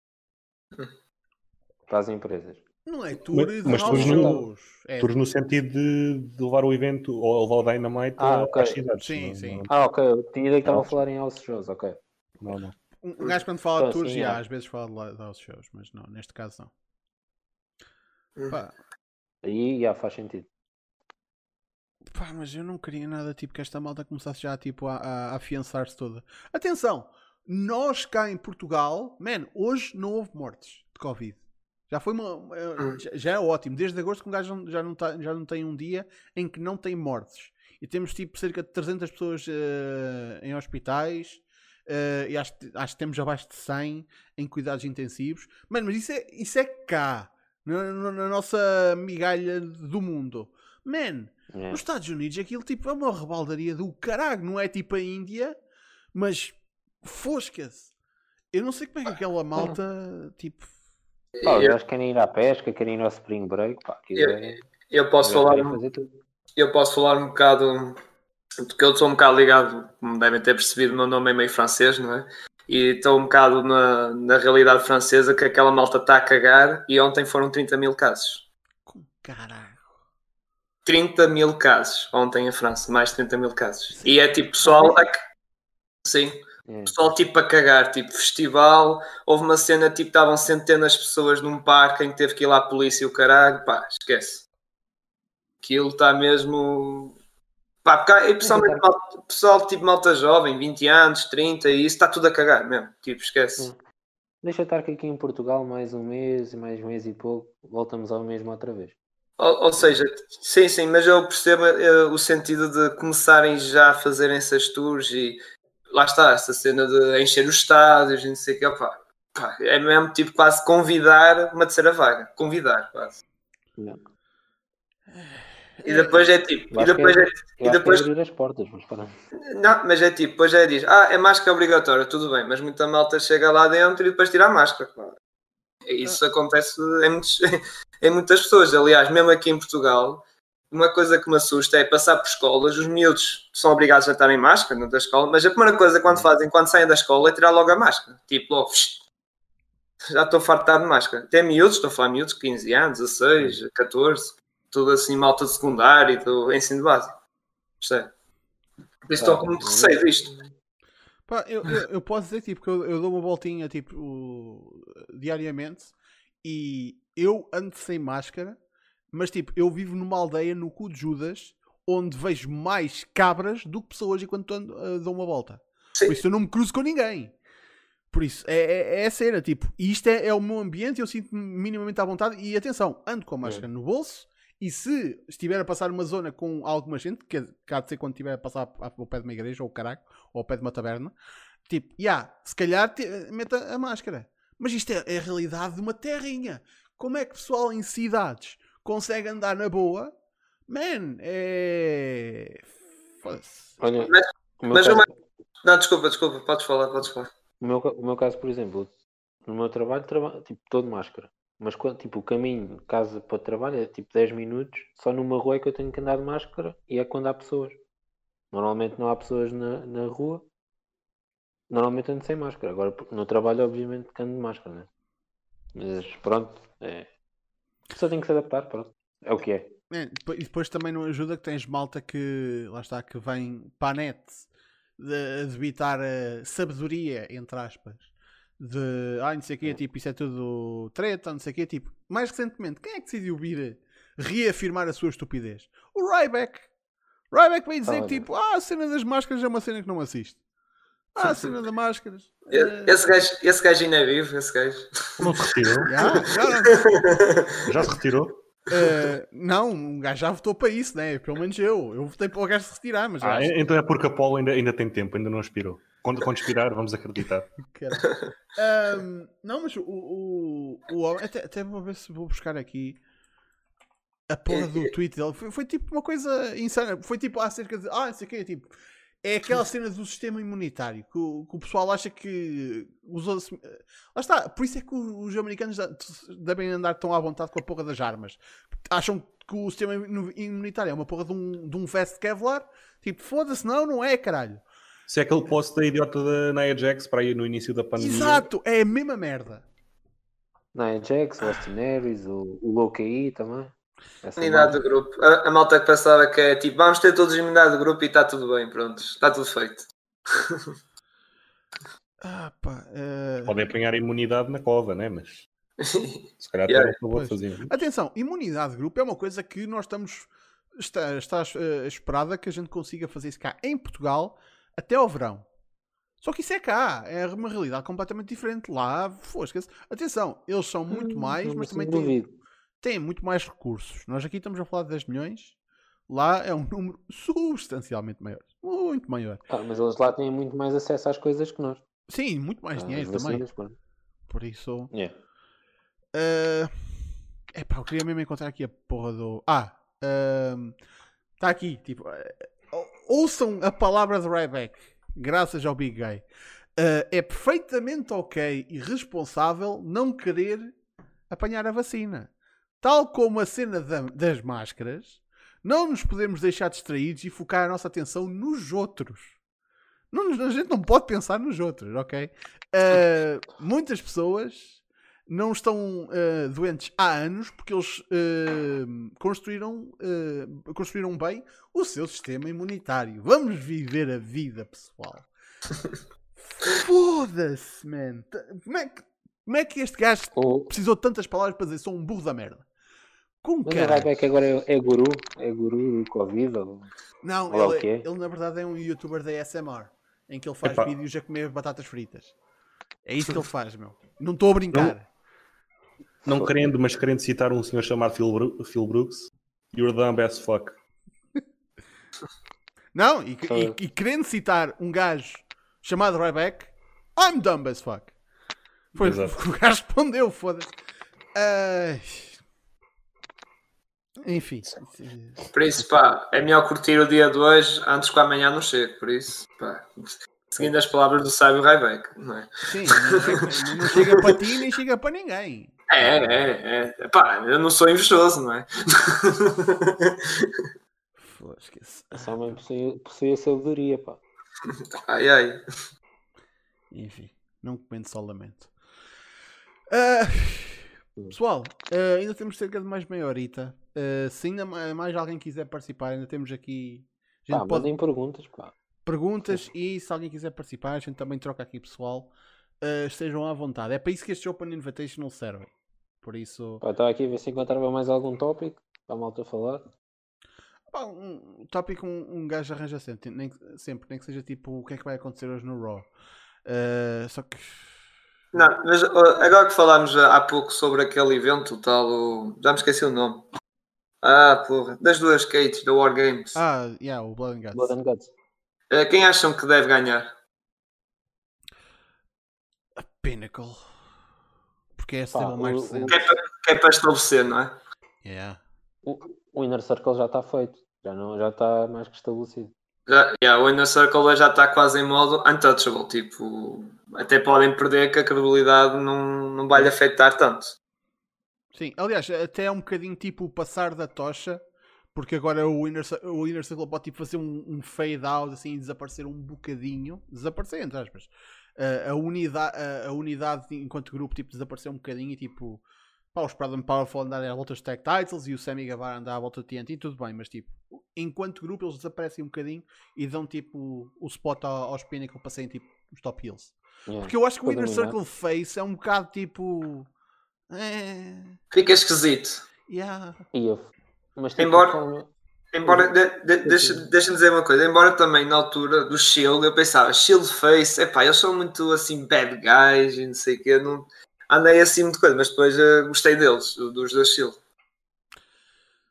Speaker 2: para as empresas.
Speaker 1: Não é tour
Speaker 3: mas, mas tours, no, é. tours no sentido de, de, levar o evento ou levar o Dynamite
Speaker 2: ah, okay.
Speaker 3: às cidades.
Speaker 1: Sim, não, sim.
Speaker 2: Não... Ah, ok. Eu tinha ideia que estava a falar em house shows, ok.
Speaker 3: Não, não.
Speaker 1: Um gajo quando fala de tours, sim, já, é. às vezes fala de house shows, mas não, neste caso não.
Speaker 2: Hum. Pá. Aí já faz sentido.
Speaker 1: Pá, mas eu não queria nada tipo que esta malta começasse já tipo, a, a afiançar-se toda. Atenção! Nós cá em Portugal, man, hoje não houve mortes de Covid. Já foi uma. Hum. Já é ótimo. Desde agosto que um gajo já não, tá, já não tem um dia em que não tem mortes. E temos tipo cerca de 300 pessoas uh, em hospitais. Uh, e acho, acho que temos abaixo de 100 em cuidados intensivos. Mano, mas isso é, isso é cá. Na, na, na nossa migalha do mundo. Man, é. nos Estados Unidos aquilo tipo é uma rebaldaria do caralho. Não é tipo a Índia, mas fosca-se. Eu não sei como é que aquela malta tipo
Speaker 2: Pá, os gajos querem ir à pesca, querem ir ao spring break. Pá,
Speaker 4: eu, eu, posso falar eu posso falar um bocado porque eu estou um bocado ligado, como devem ter percebido, o meu nome é meio francês, não é? E estou um bocado na, na realidade francesa que aquela malta está a cagar e ontem foram 30 mil casos.
Speaker 1: Caralho.
Speaker 4: 30 mil casos ontem em França, mais de 30 mil casos. E é tipo pessoal. Sim. É. Pessoal tipo a cagar, tipo festival, houve uma cena tipo estavam centenas de pessoas num parque em que teve que ir lá a polícia e o caralho, pá, esquece. Aquilo está mesmo. Pá, porque, e pessoalmente, pessoal tipo malta jovem, 20 anos, 30 e isso está tudo a cagar mesmo, tipo, esquece.
Speaker 2: Deixa eu estar aqui em Portugal mais um mês, mais um mês e pouco, voltamos ao mesmo outra vez.
Speaker 4: Ou, ou seja, sim, sim, mas eu percebo uh, o sentido de começarem já a fazerem essas tours e lá está, essa cena de encher os estádios e não sei o que, opa, pá, é mesmo tipo quase convidar uma terceira vaga, convidar quase. Não. E depois é tipo, e depois é,
Speaker 2: é, e depois abrir as portas, mas para.
Speaker 4: Não, mas é tipo, depois é diz, ah, é máscara obrigatória, tudo bem, mas muita malta chega lá dentro e depois tira a máscara, claro. Isso acontece em, muitos, em muitas pessoas, aliás, mesmo aqui em Portugal, uma coisa que me assusta é passar por escolas, os miúdos são obrigados a estar em máscara na da escola, mas a primeira coisa quando fazem, quando saem da escola, é tirar logo a máscara. Tipo, logo, já estou farto de máscara. Até miúdos, estou a falar miúdos, 15 anos, 16, 14, tudo assim, malta de secundário, do ensino básico. Percebe? Por isso estou com muito receio disto.
Speaker 1: Pá, eu, eu, eu, posso dizer tipo, que eu, eu, dou uma voltinha tipo, diariamente e eu ando sem máscara mas tipo, eu vivo numa aldeia no cu de Judas onde vejo mais cabras do que pessoas enquanto ando, uh, dou uma volta. Sim. Por isso eu não me cruzo com ninguém. Por isso, é, é, é a cena, tipo, isto é, é o meu ambiente, eu sinto-me minimamente à vontade e atenção, ando com a máscara no bolso e se estiver a passar uma zona com alguma gente, que há de ser quando estiver a passar ao pé de uma igreja ou caraco, ou ao pé de uma taberna, tipo, já, yeah, se calhar meta a máscara. Mas isto é, é a realidade de uma terrinha. Como é que pessoal em cidades consegue andar na boa, Man, é. Foda-se.
Speaker 2: Olha,
Speaker 4: Mas-
Speaker 2: o meu
Speaker 4: mas
Speaker 2: caso-
Speaker 4: uma- Não, desculpa, desculpa, podes falar, podes falar.
Speaker 2: O meu, o meu caso, por exemplo, no meu trabalho, traba, tipo, todo de máscara. Mas quando, tipo, o caminho de casa para o trabalho é tipo 10 minutos, só numa rua é que eu tenho que andar de máscara e é quando há pessoas. Normalmente não há pessoas na, na rua, normalmente ando sem máscara. Agora no trabalho, obviamente, que ando de máscara, né? Mas pronto, é. Só tem que se adaptar, pronto. É o que é.
Speaker 1: Depo- e depois também não ajuda que tens malta que. Lá está, que vem para a net de, evitar a sabedoria, entre aspas. De. Ah, não sei o quê, tipo, isso é tudo treta, não sei o quê. Tipo, mais recentemente, quem é que decidiu vir reafirmar a sua estupidez? O Ryback. Ryback veio dizer que tipo, ah, a cena das máscaras é uma cena que não assiste. Ah, a cena das máscaras. Eh,
Speaker 4: Esse gajo, esse gajo ainda é vivo, esse gajo.
Speaker 3: Não se retirou?
Speaker 1: já, já,
Speaker 3: Já se retirou?
Speaker 1: Eh, não, um gajo já votou para isso, né? Pelo menos eu. Eu votei para o gajo se retirar, mas
Speaker 3: Ah,
Speaker 1: acho
Speaker 3: então é porque a Polo ainda, ainda tem tempo, ainda não expirou. Quando, quando expirar, vamos acreditar.
Speaker 1: Ahm, não, mas o, o, o homem. Até, até vou ver se vou buscar aqui a porra do tweet dele. Foi, foi tipo uma coisa insana. Foi tipo acerca de. Ah, não sei o quê. Tipo, é aquela cena do sistema imunitário que o, que o pessoal acha que usou. Lá está. Por isso é que os, os americanos devem andar tão à vontade com a porra das armas. Acham que o sistema imu- imunitário é uma porra de um, de um veste Kevlar. Tipo, foda-se, não, não é, caralho.
Speaker 3: Se é aquele post da idiota da Nia Jax para aí no início da pandemia.
Speaker 1: Exato, é a mesma merda.
Speaker 2: Nia Jax, o Austin Harris, o, o Loki também. Essa
Speaker 4: Imunidade do grupo. A, a malta que pensava que é tipo, vamos ter todos imunidade do grupo e está tudo bem, pronto. Está tudo feito.
Speaker 1: Ah, pá. eh,
Speaker 3: Podem apanhar imunidade na cova, né? Mas se calhar
Speaker 4: Yeah.
Speaker 3: não vou fazer.
Speaker 1: Atenção, imunidade de grupo é uma coisa que nós estamos. Está, está eh, esperada que a gente consiga fazer isso cá em Portugal até ao verão. Só que isso é cá, é uma realidade completamente diferente. Lá, fosca-se. Atenção, eles são muito
Speaker 2: Hum,
Speaker 1: mais, mas também têm,
Speaker 2: duvido.
Speaker 1: Têm muito mais recursos. Nós aqui estamos a falar de 10 milhões, lá é um número substancialmente maior. Muito maior.
Speaker 2: Ah, mas eles lá têm muito mais acesso às coisas que nós.
Speaker 1: Sim, muito mais
Speaker 2: Ah,
Speaker 1: dinheiro
Speaker 2: as
Speaker 1: também. Por isso.
Speaker 2: Yeah.
Speaker 1: É epá, eu queria mesmo encontrar aqui a porra do. Ah! Está aqui, tipo. ou- ouçam a palavra de Ryback, graças ao Big Guy. Ah, é perfeitamente ok e responsável não querer apanhar a vacina. Tal como a cena da- das máscaras, não nos podemos deixar distraídos e focar a nossa atenção nos outros. Não a gente não pode pensar nos outros, ok? Ah, muitas pessoas não estão ah, doentes há anos porque eles ah, construíram, construíram bem o seu sistema imunitário. Vamos viver a vida, pessoal. Foda-se, man. Como é, que, como é que este gajo
Speaker 2: O,
Speaker 1: precisou de tantas palavras para dizer sou um burro da merda? Com
Speaker 2: mas o
Speaker 1: cara.
Speaker 2: Ryback agora é, é guru, é guru Covid. Ou...
Speaker 1: Não,
Speaker 2: Olha lá o
Speaker 1: ele,
Speaker 2: que é.
Speaker 1: ele na verdade é um youtuber da ASMR em que ele faz
Speaker 3: Epá.
Speaker 1: vídeos a comer batatas fritas. É isso que ele faz, meu. Não estou a brincar.
Speaker 3: Não querendo, mas querendo citar um senhor chamado Phil, Bru- Phil Brooks, you're dumb as fuck.
Speaker 1: Não, e, e- e querendo citar um gajo chamado Ryback, I'm dumb as fuck. Foi o que o gajo respondeu, foda-se. Ai. Enfim.
Speaker 4: Por isso, pá, é melhor curtir o dia de hoje antes que amanhã não chegue. Por isso, pá, seguindo as palavras do sábio Raibeck, não é?
Speaker 1: Sim, não, não chega para ti nem chega para ninguém.
Speaker 4: É, é, é. Pá, eu não sou invejoso, não é?
Speaker 1: Foda-se, esquece.
Speaker 2: Esse homem possui, possui a sabedoria, pá.
Speaker 4: Ai, ai.
Speaker 1: Enfim, não comendo só lamento. Ah, pessoal, ah, ainda temos cerca de mais meia horita. Ah, se ainda ma- mais alguém quiser participar, ainda temos aqui. A gente
Speaker 2: Pá,
Speaker 1: pode
Speaker 2: perguntas, pá.
Speaker 1: perguntas e se alguém quiser participar, a gente também troca aqui pessoal. Ah, estejam à vontade. É para isso que este Open Invitational serve. Por isso,
Speaker 2: Estava aqui a ver se encontrava mais algum tópico para a malta falar.
Speaker 1: pá, um tópico um, um gajo arranja sempre nem, sempre, nem que seja tipo o que é que vai acontecer hoje no Raw. Ah, só que
Speaker 4: Não, mas agora que falámos há pouco sobre aquele evento, o tal, já me esqueci o nome. Ah, porra, das duas Kates, da War Games.
Speaker 1: ah, yeah, o Blood and Guts.
Speaker 2: Blood and Guts.
Speaker 4: Eh, Quem acham que deve ganhar?
Speaker 1: A Pinnacle. Porque é a
Speaker 2: Pá,
Speaker 1: stable mais
Speaker 2: o-
Speaker 1: recente.
Speaker 4: Que é, para, que é para estabelecer, não é?
Speaker 1: Yeah.
Speaker 2: O, o Inner Circle já está feito. Já, não, já está mais que estabelecido.
Speaker 4: Já, yeah, o Inner Circle já está quase em modo untouchable. Tipo, até podem perder que a credibilidade não, não vai lhe afetar tanto.
Speaker 1: Sim, aliás, até é um bocadinho tipo passar da tocha, porque agora o Inner, o Inner Circle pode tipo, fazer um, um fade out assim, e desaparecer um bocadinho. Desaparecer, entre aspas. Uh, a, unidade, a, a unidade enquanto grupo tipo, desapareceu um bocadinho e tipo. Pá, os Proud and Powerful andarem à volta dos tag titles e o Sammy Guevara andar à volta do TNT, tudo bem, mas tipo, enquanto grupo eles desaparecem um bocadinho e dão tipo o spot ao- aos Pinnacle para serem tipo os top heels.
Speaker 2: Yeah.
Speaker 1: Porque eu acho que o Inner. Circle Face é um bocado tipo. É.
Speaker 4: Fica esquisito.
Speaker 1: Yeah.
Speaker 2: E eu- mas tipo,
Speaker 4: Embora-
Speaker 2: conforme-
Speaker 4: Embora, de, de, deixa, deixa-me dizer uma coisa, embora também na altura do Shield eu pensava, Shield Face, epá, eles são muito assim bad guys e não sei o quê, não andei assim muito coisa, mas depois eh, gostei deles, dos dois Shield.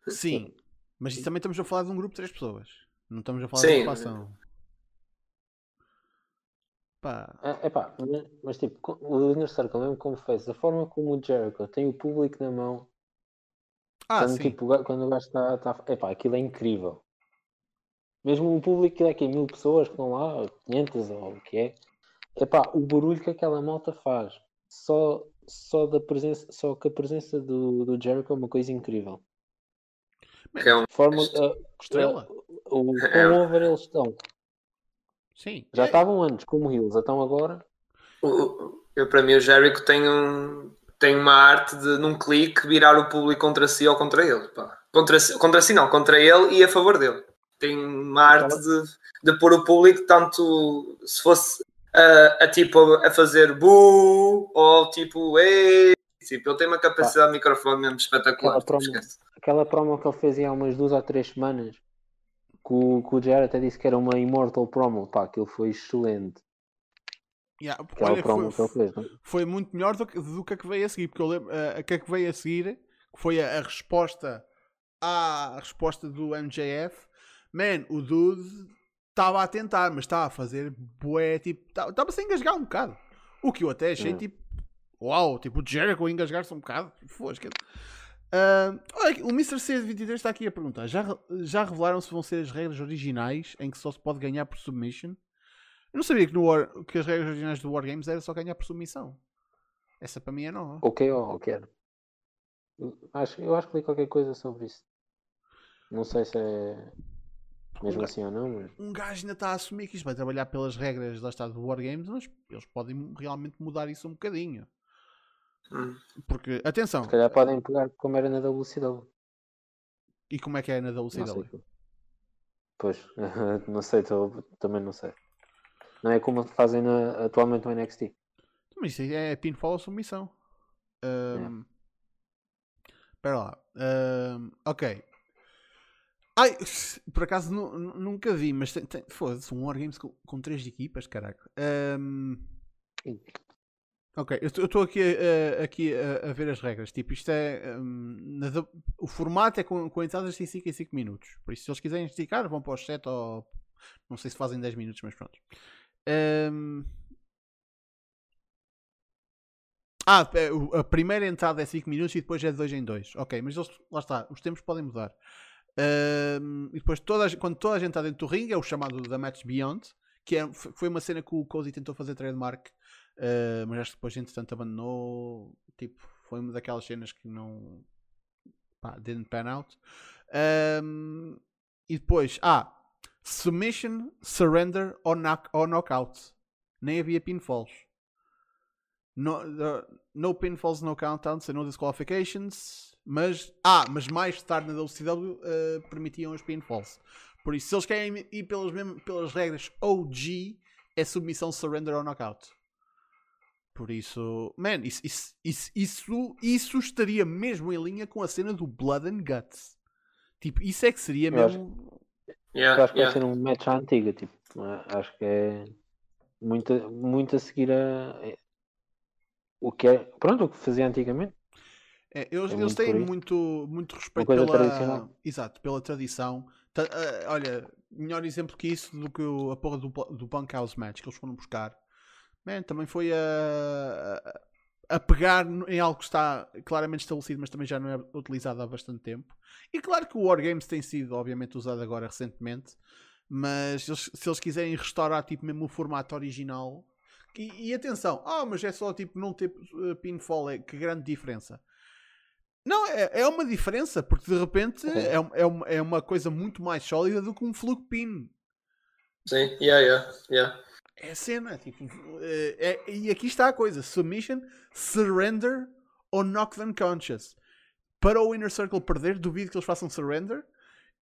Speaker 1: Sim, mas isso também estamos a falar de um grupo de três pessoas. Não estamos a falar
Speaker 4: Sim.
Speaker 1: de uma fação. Pá.
Speaker 2: É, epá, mas, mas tipo, o Inner Circle, mesmo como fez, a forma como o Jericho tem o público na mão,
Speaker 1: Ah,
Speaker 2: quando,
Speaker 1: sim.
Speaker 2: tipo, quando o gajo está. Tá, epá, aquilo é incrível. Mesmo o público, que é é mil pessoas que estão lá, ou 500 ou o que é, epá, o barulho que aquela malta faz, só, só, da presença, só que a presença do, do Jericho é uma coisa incrível.
Speaker 4: Que é um,
Speaker 2: Forma, a-
Speaker 1: Estrela?
Speaker 2: a- o
Speaker 4: É.
Speaker 2: quão over eles estão.
Speaker 1: Sim.
Speaker 2: Já
Speaker 1: É,
Speaker 2: estavam antes como heels, então agora.
Speaker 4: o- eu, para mim o Jericho tem, um, tem uma arte de num clique virar o público contra si ou contra ele. Pá. Contra, si, contra si não, contra ele e a favor dele. Tem uma arte de, de pôr o público tanto se fosse a, a tipo a fazer bu ou tipo ei. Tipo, ele tem uma capacidade de microfone mesmo espetacular.
Speaker 2: Aquela promo. Aquela promo que ele fez há umas duas ou três semanas, que o, que o Jared até disse que era uma Immortal promo, pá, aquilo foi excelente.
Speaker 1: yeah, olha,
Speaker 2: promo
Speaker 1: foi,
Speaker 2: que ele fez, não?
Speaker 1: foi muito melhor do que, do que a que veio a seguir. Porque eu lembro, a, a que a que veio a seguir, que foi a, a resposta à resposta do MJF. Man, o dude estava a tentar, mas estava a fazer bué, tipo, estava a engasgar um bocado. O que eu até achei tipo, uau, tipo o Jericho engasgar-se um bocado. Fosca. Ah, olha, o Mr. C23 está aqui a perguntar: já, já revelaram se vão ser as regras originais em que só se pode ganhar por submission? Eu não sabia que, no War- que as regras originais do Wargames era só ganhar por submissão. Essa para mim é nova.
Speaker 2: O que ou o que era? Acho, eu acho que li qualquer coisa sobre isso. Não sei se é mesmo assim ou não, mas
Speaker 1: Um gajo ainda está a assumir que isto vai trabalhar pelas regras lá está do Wargames, mas eles podem realmente mudar isso um bocadinho. Porque, atenção,
Speaker 2: se calhar podem pegar como era na WCW.
Speaker 1: e como é que é na
Speaker 2: Não.
Speaker 1: WCW?
Speaker 2: Pois, não sei, tô- também não sei. Não é como fazem na- atualmente no NXT.
Speaker 1: Mas isso é pinfall ou submissão. Ahm, Espera lá. Ahm, ok. Ai, por acaso nu- nu- nunca vi, mas tem, tem, foda-se, um Wargames com, com três equipas, caraca. Ahm, ok, eu estou aqui, a- a- aqui a, a ver as regras. Tipo, isto é. na da- o formato é com, com entradas de 5 em 5 minutos. Por isso, se eles quiserem esticar, vão para os 7 ou. Não sei se fazem 10 minutos, mas pronto. Ahm, Ah, é, a primeira entrada é 5 minutos e depois é de 2 em 2. Ok, mas eles, lá está, os tempos podem mudar. Ahm, e depois, toda quando toda a gente está dentro do ringue, é o chamado da Match Beyond, que é- foi uma cena que o Cozy tentou fazer trademark, ah, mas acho que depois, entretanto, abandonou. Tipo, foi uma daquelas cenas que não. pá, didn't pan out. Ahm, e depois, ah, Submission, Surrender ou, knock, ou Knockout. Nem havia pinfalls. No, uh, no pinfalls, no countdowns and no disqualifications. Mas, ah, mas mais tarde na WCW uh, permitiam os pinfalls. Por isso, se eles querem ir pelas, mesmo, pelas regras OG, é submissão, surrender ou knockout. Por isso, man, isso, isso, isso, isso, isso estaria mesmo em linha com a cena do Blood and Guts. Tipo, isso é que seria
Speaker 2: Eu acho-
Speaker 1: mesmo.
Speaker 2: Eu
Speaker 4: Yeah,
Speaker 2: acho que vai
Speaker 4: yeah.
Speaker 2: ser um match à antiga, tipo, eh, acho que é muito, muito a seguir a o que é, pronto, o que fazia antigamente.
Speaker 1: É, eles,
Speaker 2: É
Speaker 1: eles
Speaker 2: muito
Speaker 1: têm muito, muito respeito pela, exato, pela tradição. Ah, olha, melhor exemplo que isso do que o- a porra do, do Bunkhouse Match que eles foram buscar. Man, também foi a, a pegar em algo que está claramente estabelecido, mas também já não é utilizado há bastante tempo. E claro que o Wargames tem sido, obviamente, usado agora recentemente, mas eles, se eles quiserem restaurar tipo, mesmo o formato original. E, e atenção, ah, mas é só tipo não ter uh, pinfall, é, que grande diferença. Não, é, é uma diferença, porque de repente é, é, uma, é uma coisa muito mais sólida do que um fluke pin.
Speaker 4: Sim, yeah, yeah, yeah.
Speaker 1: É a cena, tipo, é, é, e aqui está a coisa: submission, surrender ou knock them conscious. Para o Inner Circle perder, duvido que eles façam surrender.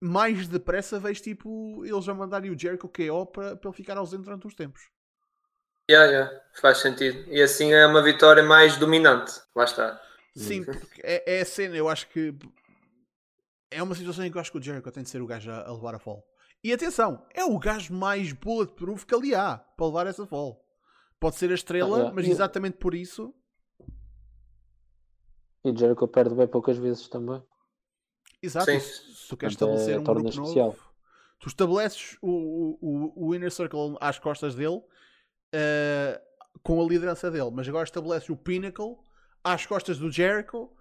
Speaker 1: Mais depressa vejo tipo eles a mandarem o Jericho KO para, para ele ficar ausente durante uns tempos.
Speaker 4: Yeah, yeah, faz sentido. E assim é uma vitória mais dominante. Lá está.
Speaker 1: Sim, porque é, é a cena, eu acho que é uma situação em que eu acho que o Jericho tem de ser o gajo a, a levar a fall. E atenção, é o gajo mais bulletproof que ali há para levar essa fall. Pode ser a estrela, ah, mas exatamente por isso.
Speaker 2: E o Jericho perde bem poucas vezes também.
Speaker 1: Exato, Sim. se tu queres estabelecer é, um grupo especial. novo, tu estabeleces o, o, o Inner Circle às costas dele uh, com a liderança dele, mas agora estabeleces o Pinnacle às costas do Jericho,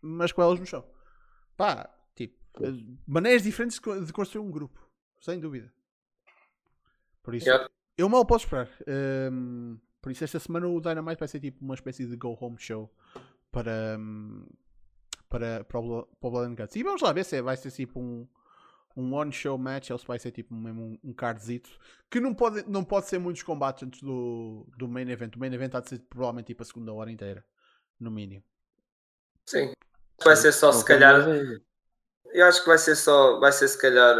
Speaker 1: mas com elas no chão. Pá, tipo, maneiras diferentes de construir um grupo, sem dúvida. Por isso, yeah. eu mal posso esperar. Um, por isso, esta semana o Dynamite vai ser tipo uma espécie de go home show para, um, para, para, o, para o Blood and Guts. E vamos lá ver se vai ser tipo um, um one-show match ou se vai ser tipo mesmo um, um cardzito que não pode, não pode ser muitos combates antes do, do main event. O main event há de ser provavelmente tipo a segunda hora inteira no mínimo.
Speaker 4: Sim. Vai ser só se calhar. Eu acho que vai ser só, vai ser se calhar.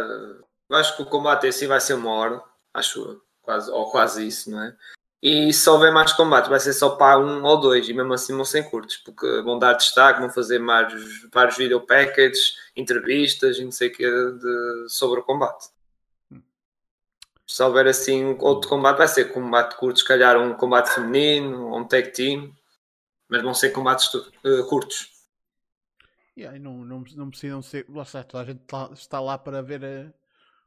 Speaker 4: Eu acho que o combate assim vai ser uma hora, acho quase, ou quase isso, não é? E se houver mais combate, vai ser só para um ou dois, e mesmo assim vão ser curtos, porque vão dar destaque, vão fazer mais, vários video packages, entrevistas e não sei o que de, sobre o combate. Se houver assim outro combate, vai ser combate curto, se calhar um combate feminino, um tag team, mas vão ser combates uh, curtos.
Speaker 1: E aí não, não, não precisam ser. Lá está, toda a gente está lá para ver uh,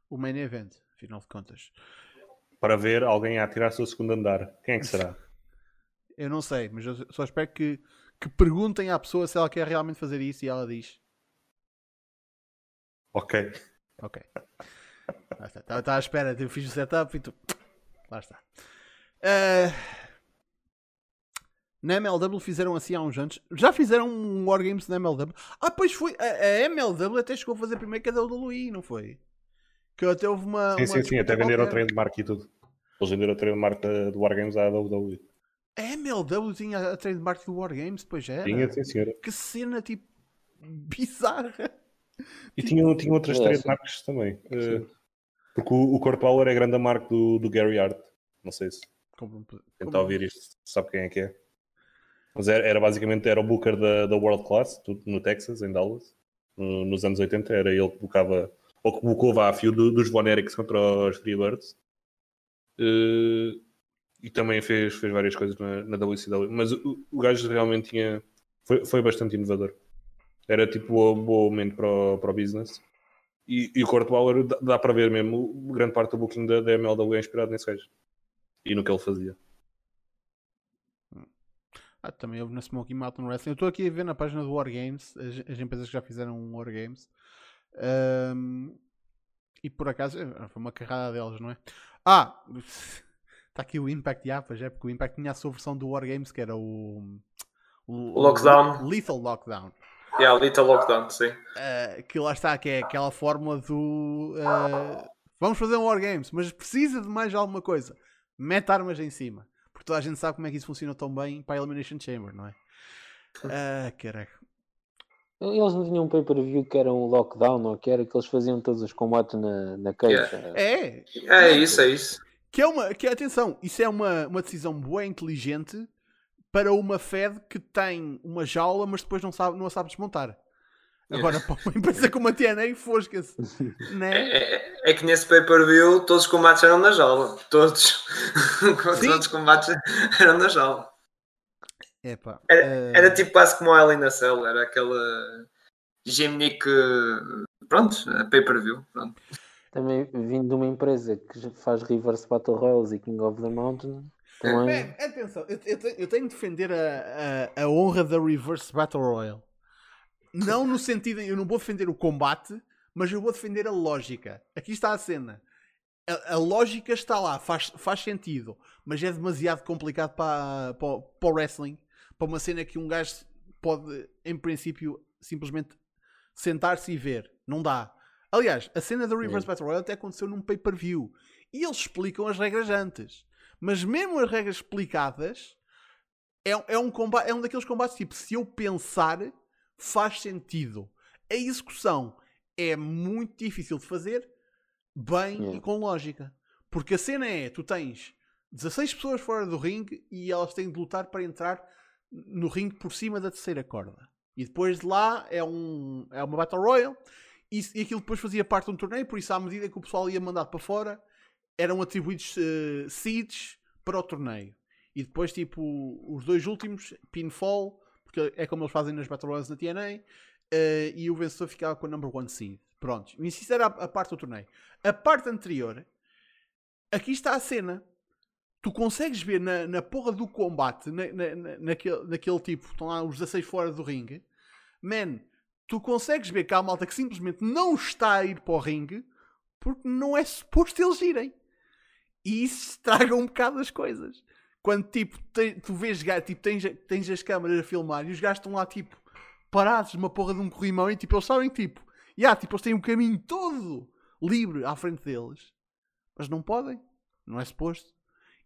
Speaker 1: o main event, afinal de contas.
Speaker 3: Para ver alguém a tirar o seu segundo andar. Quem é que será?
Speaker 1: eu não sei, mas eu só espero que, que perguntem à pessoa se ela quer realmente fazer isso e ela diz.
Speaker 3: Ok.
Speaker 1: Ok. Estava tá, à espera, eu fiz o setup e tu. Lá está. Uh... Na MLW fizeram assim há uns anos. Já fizeram um Wargames na MLW. Ah, pois foi. A, a MLW até chegou a fazer primeiro que a WWE, não foi? Que até houve uma.
Speaker 3: Sim,
Speaker 1: uma
Speaker 3: sim, sim. Até venderam o treino de marca e tudo. Eles venderam o treino de marca do Wargames à WWE.
Speaker 1: A MLW tinha a treino de marca do Wargames, pois era.
Speaker 3: Tinha, sim, senhora.
Speaker 1: Que cena, tipo. bizarra.
Speaker 3: E tipo... tinha, tinha outras três marcas também. Uh, porque o, o Core Power é grande a marca do, do Gary Hart. Não sei se. Como, como... Quem está a ouvir isto sabe quem é que é. Mas era, era, basicamente era o booker da, da World Class, no Texas, em Dallas, no, nos anos 80. Era ele que bookava, ou que bookou a fio do, dos Von Eriks contra os Freebirds. Uh, e também fez, fez várias coisas na, na WCW. Mas o, o gajo realmente tinha. Foi, foi bastante inovador. Era tipo um bom momento para o, para o business. E, e o Kurt Bauer dá, dá, para ver mesmo, grande parte do booking da, da MLW é inspirado nesse gajo. E no que ele fazia.
Speaker 1: Ah, também houve na Smoky Mountain Wrestling. Eu estou aqui a ver na página do Wargames, as, as empresas que já fizeram um Wargames. Um, e por acaso, eh, foi uma carrada delas, não é? Ah! Está aqui o Impact, já, pois é, porque o Impact tinha a sua versão do Wargames, que era o...
Speaker 4: O, Lockdown.
Speaker 1: Lethal Lockdown.
Speaker 4: Yeah, Lethal Lockdown, sim.
Speaker 1: Uh, que lá está, que é aquela fórmula do... Uh, vamos fazer um Wargames, mas precisa de mais alguma coisa. Mete armas em cima porque toda a gente sabe como é que isso funciona tão bem para a Elimination Chamber, não é? Ah, caraca.
Speaker 2: Eles não tinham um pay-per-view que era um lockdown ou que era que eles faziam todos os combates na, na caixa.
Speaker 1: Yeah. É.
Speaker 4: É isso, é isso.
Speaker 1: Que é uma, que atenção, isso é uma, uma decisão boa, inteligente para uma Fed que tem uma jaula, mas depois não, sabe, não a sabe desmontar. Agora, para uma empresa como a TNA, fosca-se.
Speaker 4: Né? É, é, é, que nesse pay-per-view todos os combates eram na jaula. Todos. todos os combates eram na jaula.
Speaker 1: Epa,
Speaker 4: era, uh... era tipo quase como a Ellen na Cell, era aquela Gimnick, pronto, pay-per-view.
Speaker 2: Também vindo de uma empresa que faz Reverse Battle Royals e King of the Mountain. Também...
Speaker 1: É, atenção, eu, eu tenho, eu tenho de defender a, a, a honra da Reverse Battle Royale. Não no sentido, eu não vou defender o combate, mas eu vou defender a lógica. Aqui está a cena. A, a lógica está lá, faz, faz sentido, mas é demasiado complicado para, para, para o wrestling. Para uma cena que um gajo pode, em princípio, simplesmente sentar-se e ver. Não dá. Aliás, a cena da Reverse. Battle Royale até aconteceu num pay-per-view. E eles explicam as regras antes. Mas mesmo as regras explicadas, é, é, um, combate, é um daqueles combates tipo, se eu pensar, faz sentido. A execução é muito difícil de fazer bem
Speaker 2: Yeah.
Speaker 1: e com lógica. Porque a cena é, tu tens 16 pessoas fora do ringue e elas têm de lutar para entrar no ringue por cima da terceira corda. E depois de lá é, um, é uma Battle Royale e, e aquilo depois fazia parte de um torneio, por isso à medida que o pessoal ia mandado para fora, eram atribuídos eh, seeds para o torneio. E depois, tipo, os dois últimos, pinfall, porque é como eles fazem nas Battle Royales na TNA, eh, e o vencedor ficava com o number one seed. Pronto. Isso era a, a parte do torneio. A parte anterior, aqui está a cena. Tu consegues ver na, na porra do combate, na, na, na- naquele, naquele tipo, estão lá os 16 fora do ringue, man, tu consegues ver que há malta que simplesmente não está a ir para o ringue porque não é suposto eles irem. E isso estraga um bocado as coisas. Quando tipo, te- tu vês, tipo, tens, tens as câmaras a filmar e os gajos estão lá tipo parados numa porra de um corrimão e tipo, eles sabem tipo, yeah, tipo, eles têm um caminho todo livre à frente deles, mas não podem, não é suposto.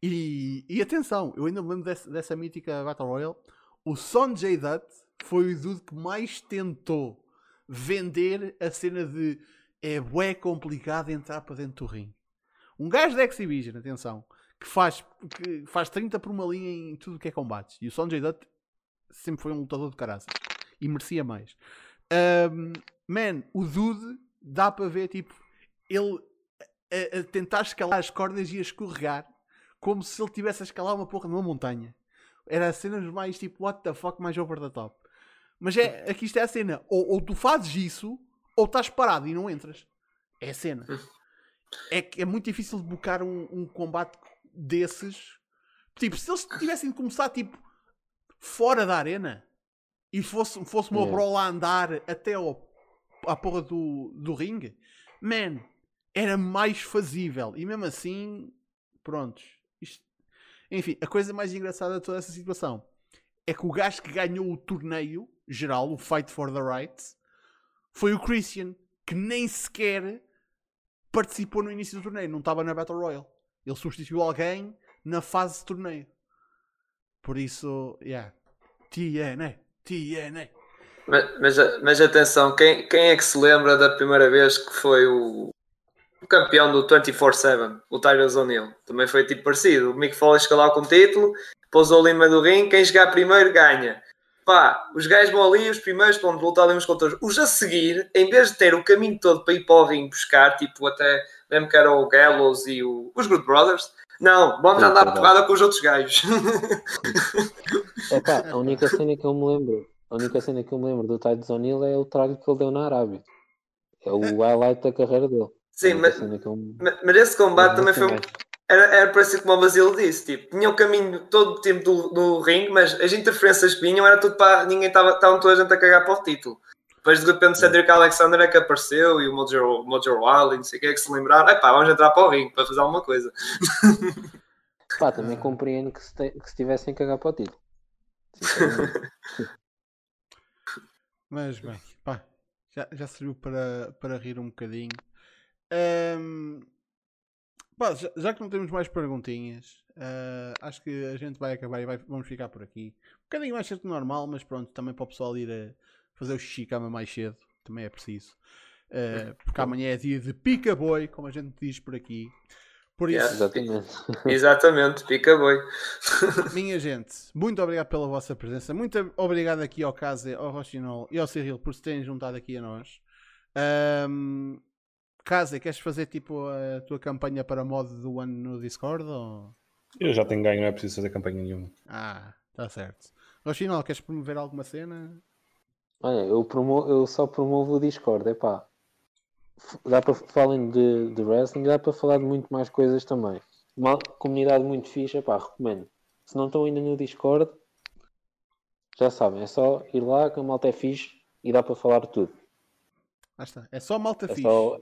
Speaker 1: E, e atenção, eu ainda me lembro dessa, dessa mítica Battle Royale. O Sonjay Dutt foi o dude que mais tentou vender a cena de é bué complicado entrar para dentro do ringue. Um gajo da Exhibition, atenção, que faz, que faz 30 por uma linha em tudo que é combates. E o Sonjay Dutt sempre foi um lutador de caraças. E merecia mais. Ahm, man, o dude dá para ver, tipo, ele a, a tentar escalar as cordas e a escorregar como se ele tivesse a escalar uma porra numa montanha. Era a cena mais tipo, what the fuck, mais over the top. Mas é, aqui está a cena. Ou, ou tu fazes isso, ou estás parado e não entras. É a cena. É é muito difícil de bocar um, um combate desses. Tipo, se eles tivessem de começar tipo fora da arena e fosse, fosse uma
Speaker 2: Yeah.
Speaker 1: brawl a andar até ao, à porra do, do ringue, man, era mais fazível. E mesmo assim, prontos. Enfim, a coisa mais engraçada de toda essa situação é que o gajo que ganhou o torneio geral, o Fight for the Rights, foi o Christian, que nem sequer participou no início do torneio, não estava na Battle Royale. Ele substituiu alguém na fase de torneio. Por isso, yeah. TNA, TNA.
Speaker 4: Mas, mas, mas atenção, quem, quem é que se lembra da primeira vez que foi o, o campeão do 24-7, o Tyrus O'Neill? Também foi tipo parecido. O Mick Foley escalou com o título, pousou ali no meio do ringue, quem chegar primeiro ganha. Pá, os gajos vão ali, os primeiros vão lutar ali uns contra os outros. Os a seguir, em vez de ter o caminho todo para ir para o ringue buscar, tipo até, lembro que era o Gallows e o, os Good Brothers, não, vamos andar
Speaker 2: verdade.
Speaker 4: porrada com os outros gajos.
Speaker 2: Epá, a única cena que eu me lembro, a única cena que eu me lembro do Titus O'Neill é o trabalho que ele deu na Arábia. É o highlight da carreira dele.
Speaker 4: Sim, mas, mas esse combate também foi, um-. Era, era parecido como o Basílio disse, tipo, tinha o caminho todo o tempo do, do ringue, mas as interferências que vinham era tudo para. Ninguém estava, estavam toda a gente a cagar para o título. Depois de repente Cedric Alexander é que apareceu e o Mojo, Mojo Wally, não sei o que é que se lembraram. Epá, vamos entrar para o ringue para fazer alguma coisa.
Speaker 2: Pá, também compreendo que se, te- que se tivessem que cagar para o título.
Speaker 1: Mas bem, pá, já, já serviu para, para rir um bocadinho. Ahm, pá, já, já que não temos mais perguntinhas, ah, acho que a gente vai acabar e vai- vamos ficar por aqui. Um bocadinho mais cedo que normal, mas pronto, também para o pessoal ir a fazer o xixi cama mais cedo, também é preciso. Ah, porque amanhã é dia de pica boi, como a gente diz por aqui. Por isso,
Speaker 4: Yeah.
Speaker 2: Exatamente.
Speaker 4: Exatamente, pica boi.
Speaker 1: minha gente, muito obrigado pela vossa presença. Muito obrigado aqui ao Kaze, ao Rochinol e ao Cyril por se terem juntado aqui a nós. Kaze, queres fazer tipo a tua campanha para mod do ano no Discord? Ou...
Speaker 3: Eu já tenho ganho, não é preciso fazer campanha nenhuma.
Speaker 1: Ah, está certo. Rochinol, queres promover alguma cena?
Speaker 2: Olha, eu, promo eu só promovo o Discord, é pá. Dá para falando de, de wrestling, dá para falar de muito mais coisas também. uma comunidade muito fixa, pá, recomendo. Se não estão ainda no Discord, já sabem, é só ir lá que a malta é fixe e dá para falar tudo.
Speaker 1: Lá está. É só malta
Speaker 2: É
Speaker 1: fixe.
Speaker 2: só...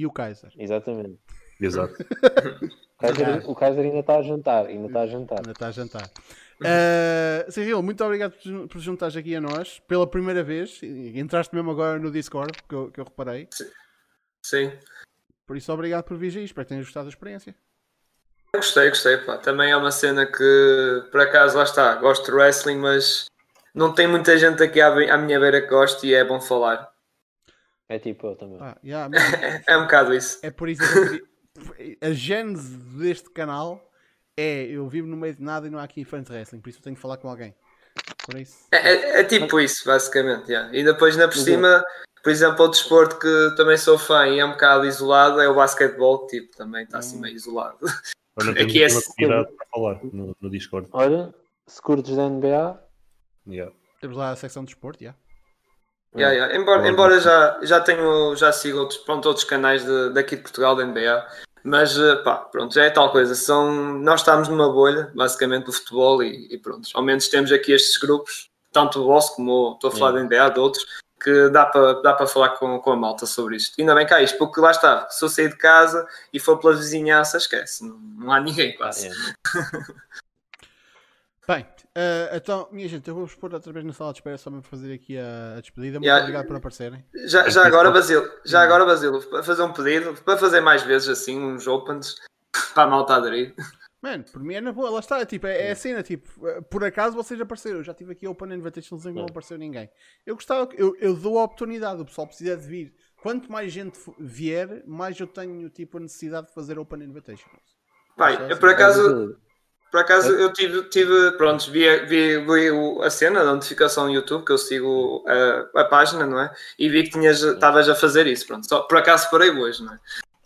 Speaker 1: E o Kaiser.
Speaker 2: Exatamente.
Speaker 3: Exato.
Speaker 2: O Kaiser, o Kaiser ainda está a jantar, ainda está a jantar.
Speaker 1: Ainda está a jantar. Uh, Cyril, muito obrigado por, por juntares aqui a nós pela primeira vez. Entraste mesmo agora no Discord, que eu, que eu reparei.
Speaker 4: Sim.
Speaker 1: Por isso, obrigado por vir aí. Espero que tenhas gostado da experiência.
Speaker 4: Gostei, gostei, pá. Também é uma cena que, por acaso, lá está. Gosto de wrestling, mas não tem muita gente aqui à, à minha beira que goste e é bom falar.
Speaker 2: É tipo eu também.
Speaker 1: Pá, yeah, mano,
Speaker 4: É, é um bocado isso.
Speaker 1: é por isso que eu. A gênese deste canal é eu vivo no meio de nada e não há aqui fãs de wrestling, por isso eu tenho que falar com alguém. Por isso.
Speaker 4: É, é- é tipo isso, basicamente. yeah. E depois, ainda por cima, por exemplo, outro desporto que também sou fã e é um bocado isolado é o basquetebol, que tipo, também está assim meio isolado.
Speaker 3: Tenho
Speaker 4: Aqui é
Speaker 3: comunidade para falar no, no Discord.
Speaker 2: Olha, se curtes da NBA,
Speaker 3: Yeah.
Speaker 1: Temos lá a secção de desporto, yeah.
Speaker 4: Yeah, yeah. Embora, embora já, já tenho, já sigo outros, pronto, outros canais de- daqui de Portugal, da NBA, mas eh, pá, pronto, já é tal coisa. São, nós estamos numa bolha, basicamente, do futebol e, e pronto. Ao menos temos aqui estes grupos, tanto o vosso como estou a falar da NBA, de outros, que dá para dá para falar com, com a malta sobre isto. Ainda bem que há isto, porque lá está, se eu sair de casa e for pela vizinhança, esquece, não, não há ninguém quase.
Speaker 2: é,
Speaker 1: Bem, eh, então, minha gente, eu vou-vos pôr outra vez na sala de espera só para fazer aqui a, a despedida. Muito
Speaker 4: Yeah.
Speaker 1: obrigado por aparecerem.
Speaker 4: Já, já agora, Basílio, já agora, Basílio, para fazer um pedido, para fazer mais vezes assim, uns opens, para a malta aderir.
Speaker 1: Mano, por mim é na boa, lá está. Tipo, é, é a cena, tipo, por acaso vocês apareceram. Eu já tive aqui Open Invitations em que não apareceu ninguém. Eu gostava, eu, eu dou a oportunidade, o pessoal precisa de vir. Quanto mais gente vier, mais eu tenho tipo a necessidade de fazer Open Invitations.
Speaker 4: Pai, eu por acaso, por acaso eu tive, tive pronto, vi, vi, vi o- a cena da notificação no YouTube, que eu sigo a, a página, não é? E vi que tinhas, estavas a fazer isso, pronto. Só, por acaso parei hoje, não é?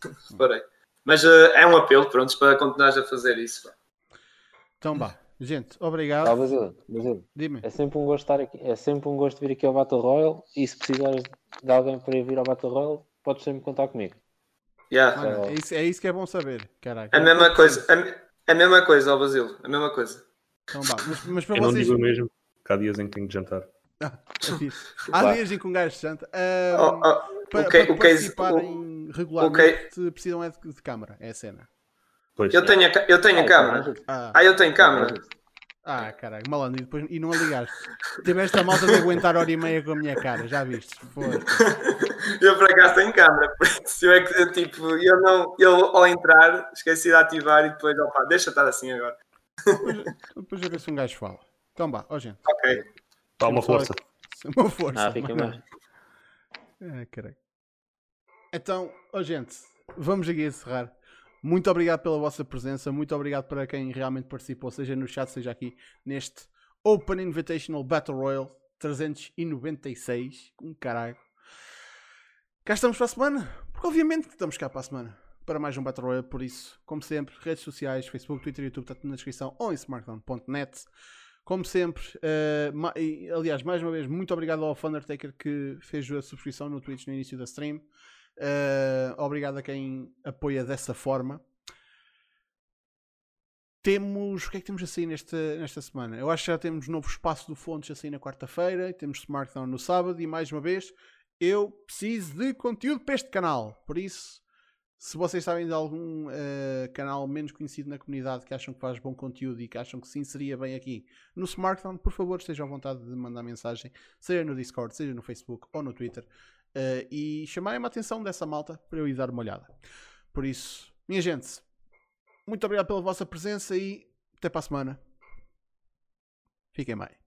Speaker 4: Parei. Mas eh, é um apelo, pronto, para continuares a fazer isso.
Speaker 1: Então, vá. Gente, obrigado.
Speaker 2: Ah, Basílio, Basílio,
Speaker 1: Dime.
Speaker 2: é sempre um gosto estar aqui, é sempre um gosto vir aqui ao Battle Royale e se precisares de alguém para ir vir ao Battle Royale, podes sempre contar comigo.
Speaker 4: Yeah.
Speaker 1: Mano, é, isso, é isso que é bom saber. Caraca.
Speaker 4: A mesma coisa, a, a mesma coisa, ó Basílio, a mesma coisa.
Speaker 1: Então, vá. Mas, mas para
Speaker 3: Eu não
Speaker 1: vocês.
Speaker 3: digo o mesmo, que há dias em que tenho de jantar.
Speaker 1: Ah, é fixe. Há dias em que um gajo janta.
Speaker 4: Oh,
Speaker 1: Ahm,
Speaker 4: oh,
Speaker 1: para,
Speaker 4: o que-
Speaker 1: para
Speaker 4: o case-
Speaker 1: participarem regularmente precisam é de, de câmara. É a cena.
Speaker 3: Pois,
Speaker 4: Eu tenho a, eu tenho a câmara.
Speaker 1: Ah,
Speaker 4: Ah, eu tenho câmara.
Speaker 1: ah caralho, malandro. E, depois, e não a ligaste. Tiveste a malta de aguentar hora e meia com a minha cara. Já viste? Foi.
Speaker 4: Eu por acaso tenho câmera, isso eu é que tipo, eu não, eu ao entrar esqueci de ativar e depois, opa, deixa estar assim agora.
Speaker 1: Depois, depois a ver se um gajo fala. Então vá, ó gente.
Speaker 4: Ok.
Speaker 3: Dá uma força.
Speaker 1: Uma força.
Speaker 2: Ah, fica mais.
Speaker 1: Ah, caralho. Então, ó gente, vamos aqui encerrar. Muito obrigado pela vossa presença, muito obrigado para quem realmente participou, seja no chat, seja aqui neste Open Invitational Battle Royale 396. Um caralho. Cá estamos para a semana, porque obviamente que estamos cá para a semana para mais um Battle Royale, por isso, como sempre, redes sociais, Facebook, Twitter, YouTube, está tudo na descrição ou em smartphone.net. Como sempre, eh, ma- e, aliás, mais uma vez, muito obrigado ao Undertaker que fez a subscrição no Twitch no início da stream. Eh, obrigado a quem apoia dessa forma. Temos. O que é que temos a sair nesta, nesta semana? Eu acho que já temos novo espaço do Fontes a sair na quarta-feira. Temos Smartdown no sábado. E mais uma vez, eu preciso de conteúdo para este canal. Por isso, se vocês sabem de algum eh, canal menos conhecido na comunidade que acham que faz bom conteúdo e que acham que se inseria bem aqui no Smartphone, por favor, estejam à vontade de mandar mensagem, seja no Discord, seja no Facebook ou no Twitter, eh, e chamarem a atenção dessa malta para eu ir dar uma olhada. Por isso, minha gente, muito obrigado pela vossa presença e até para a semana. Fiquem bem.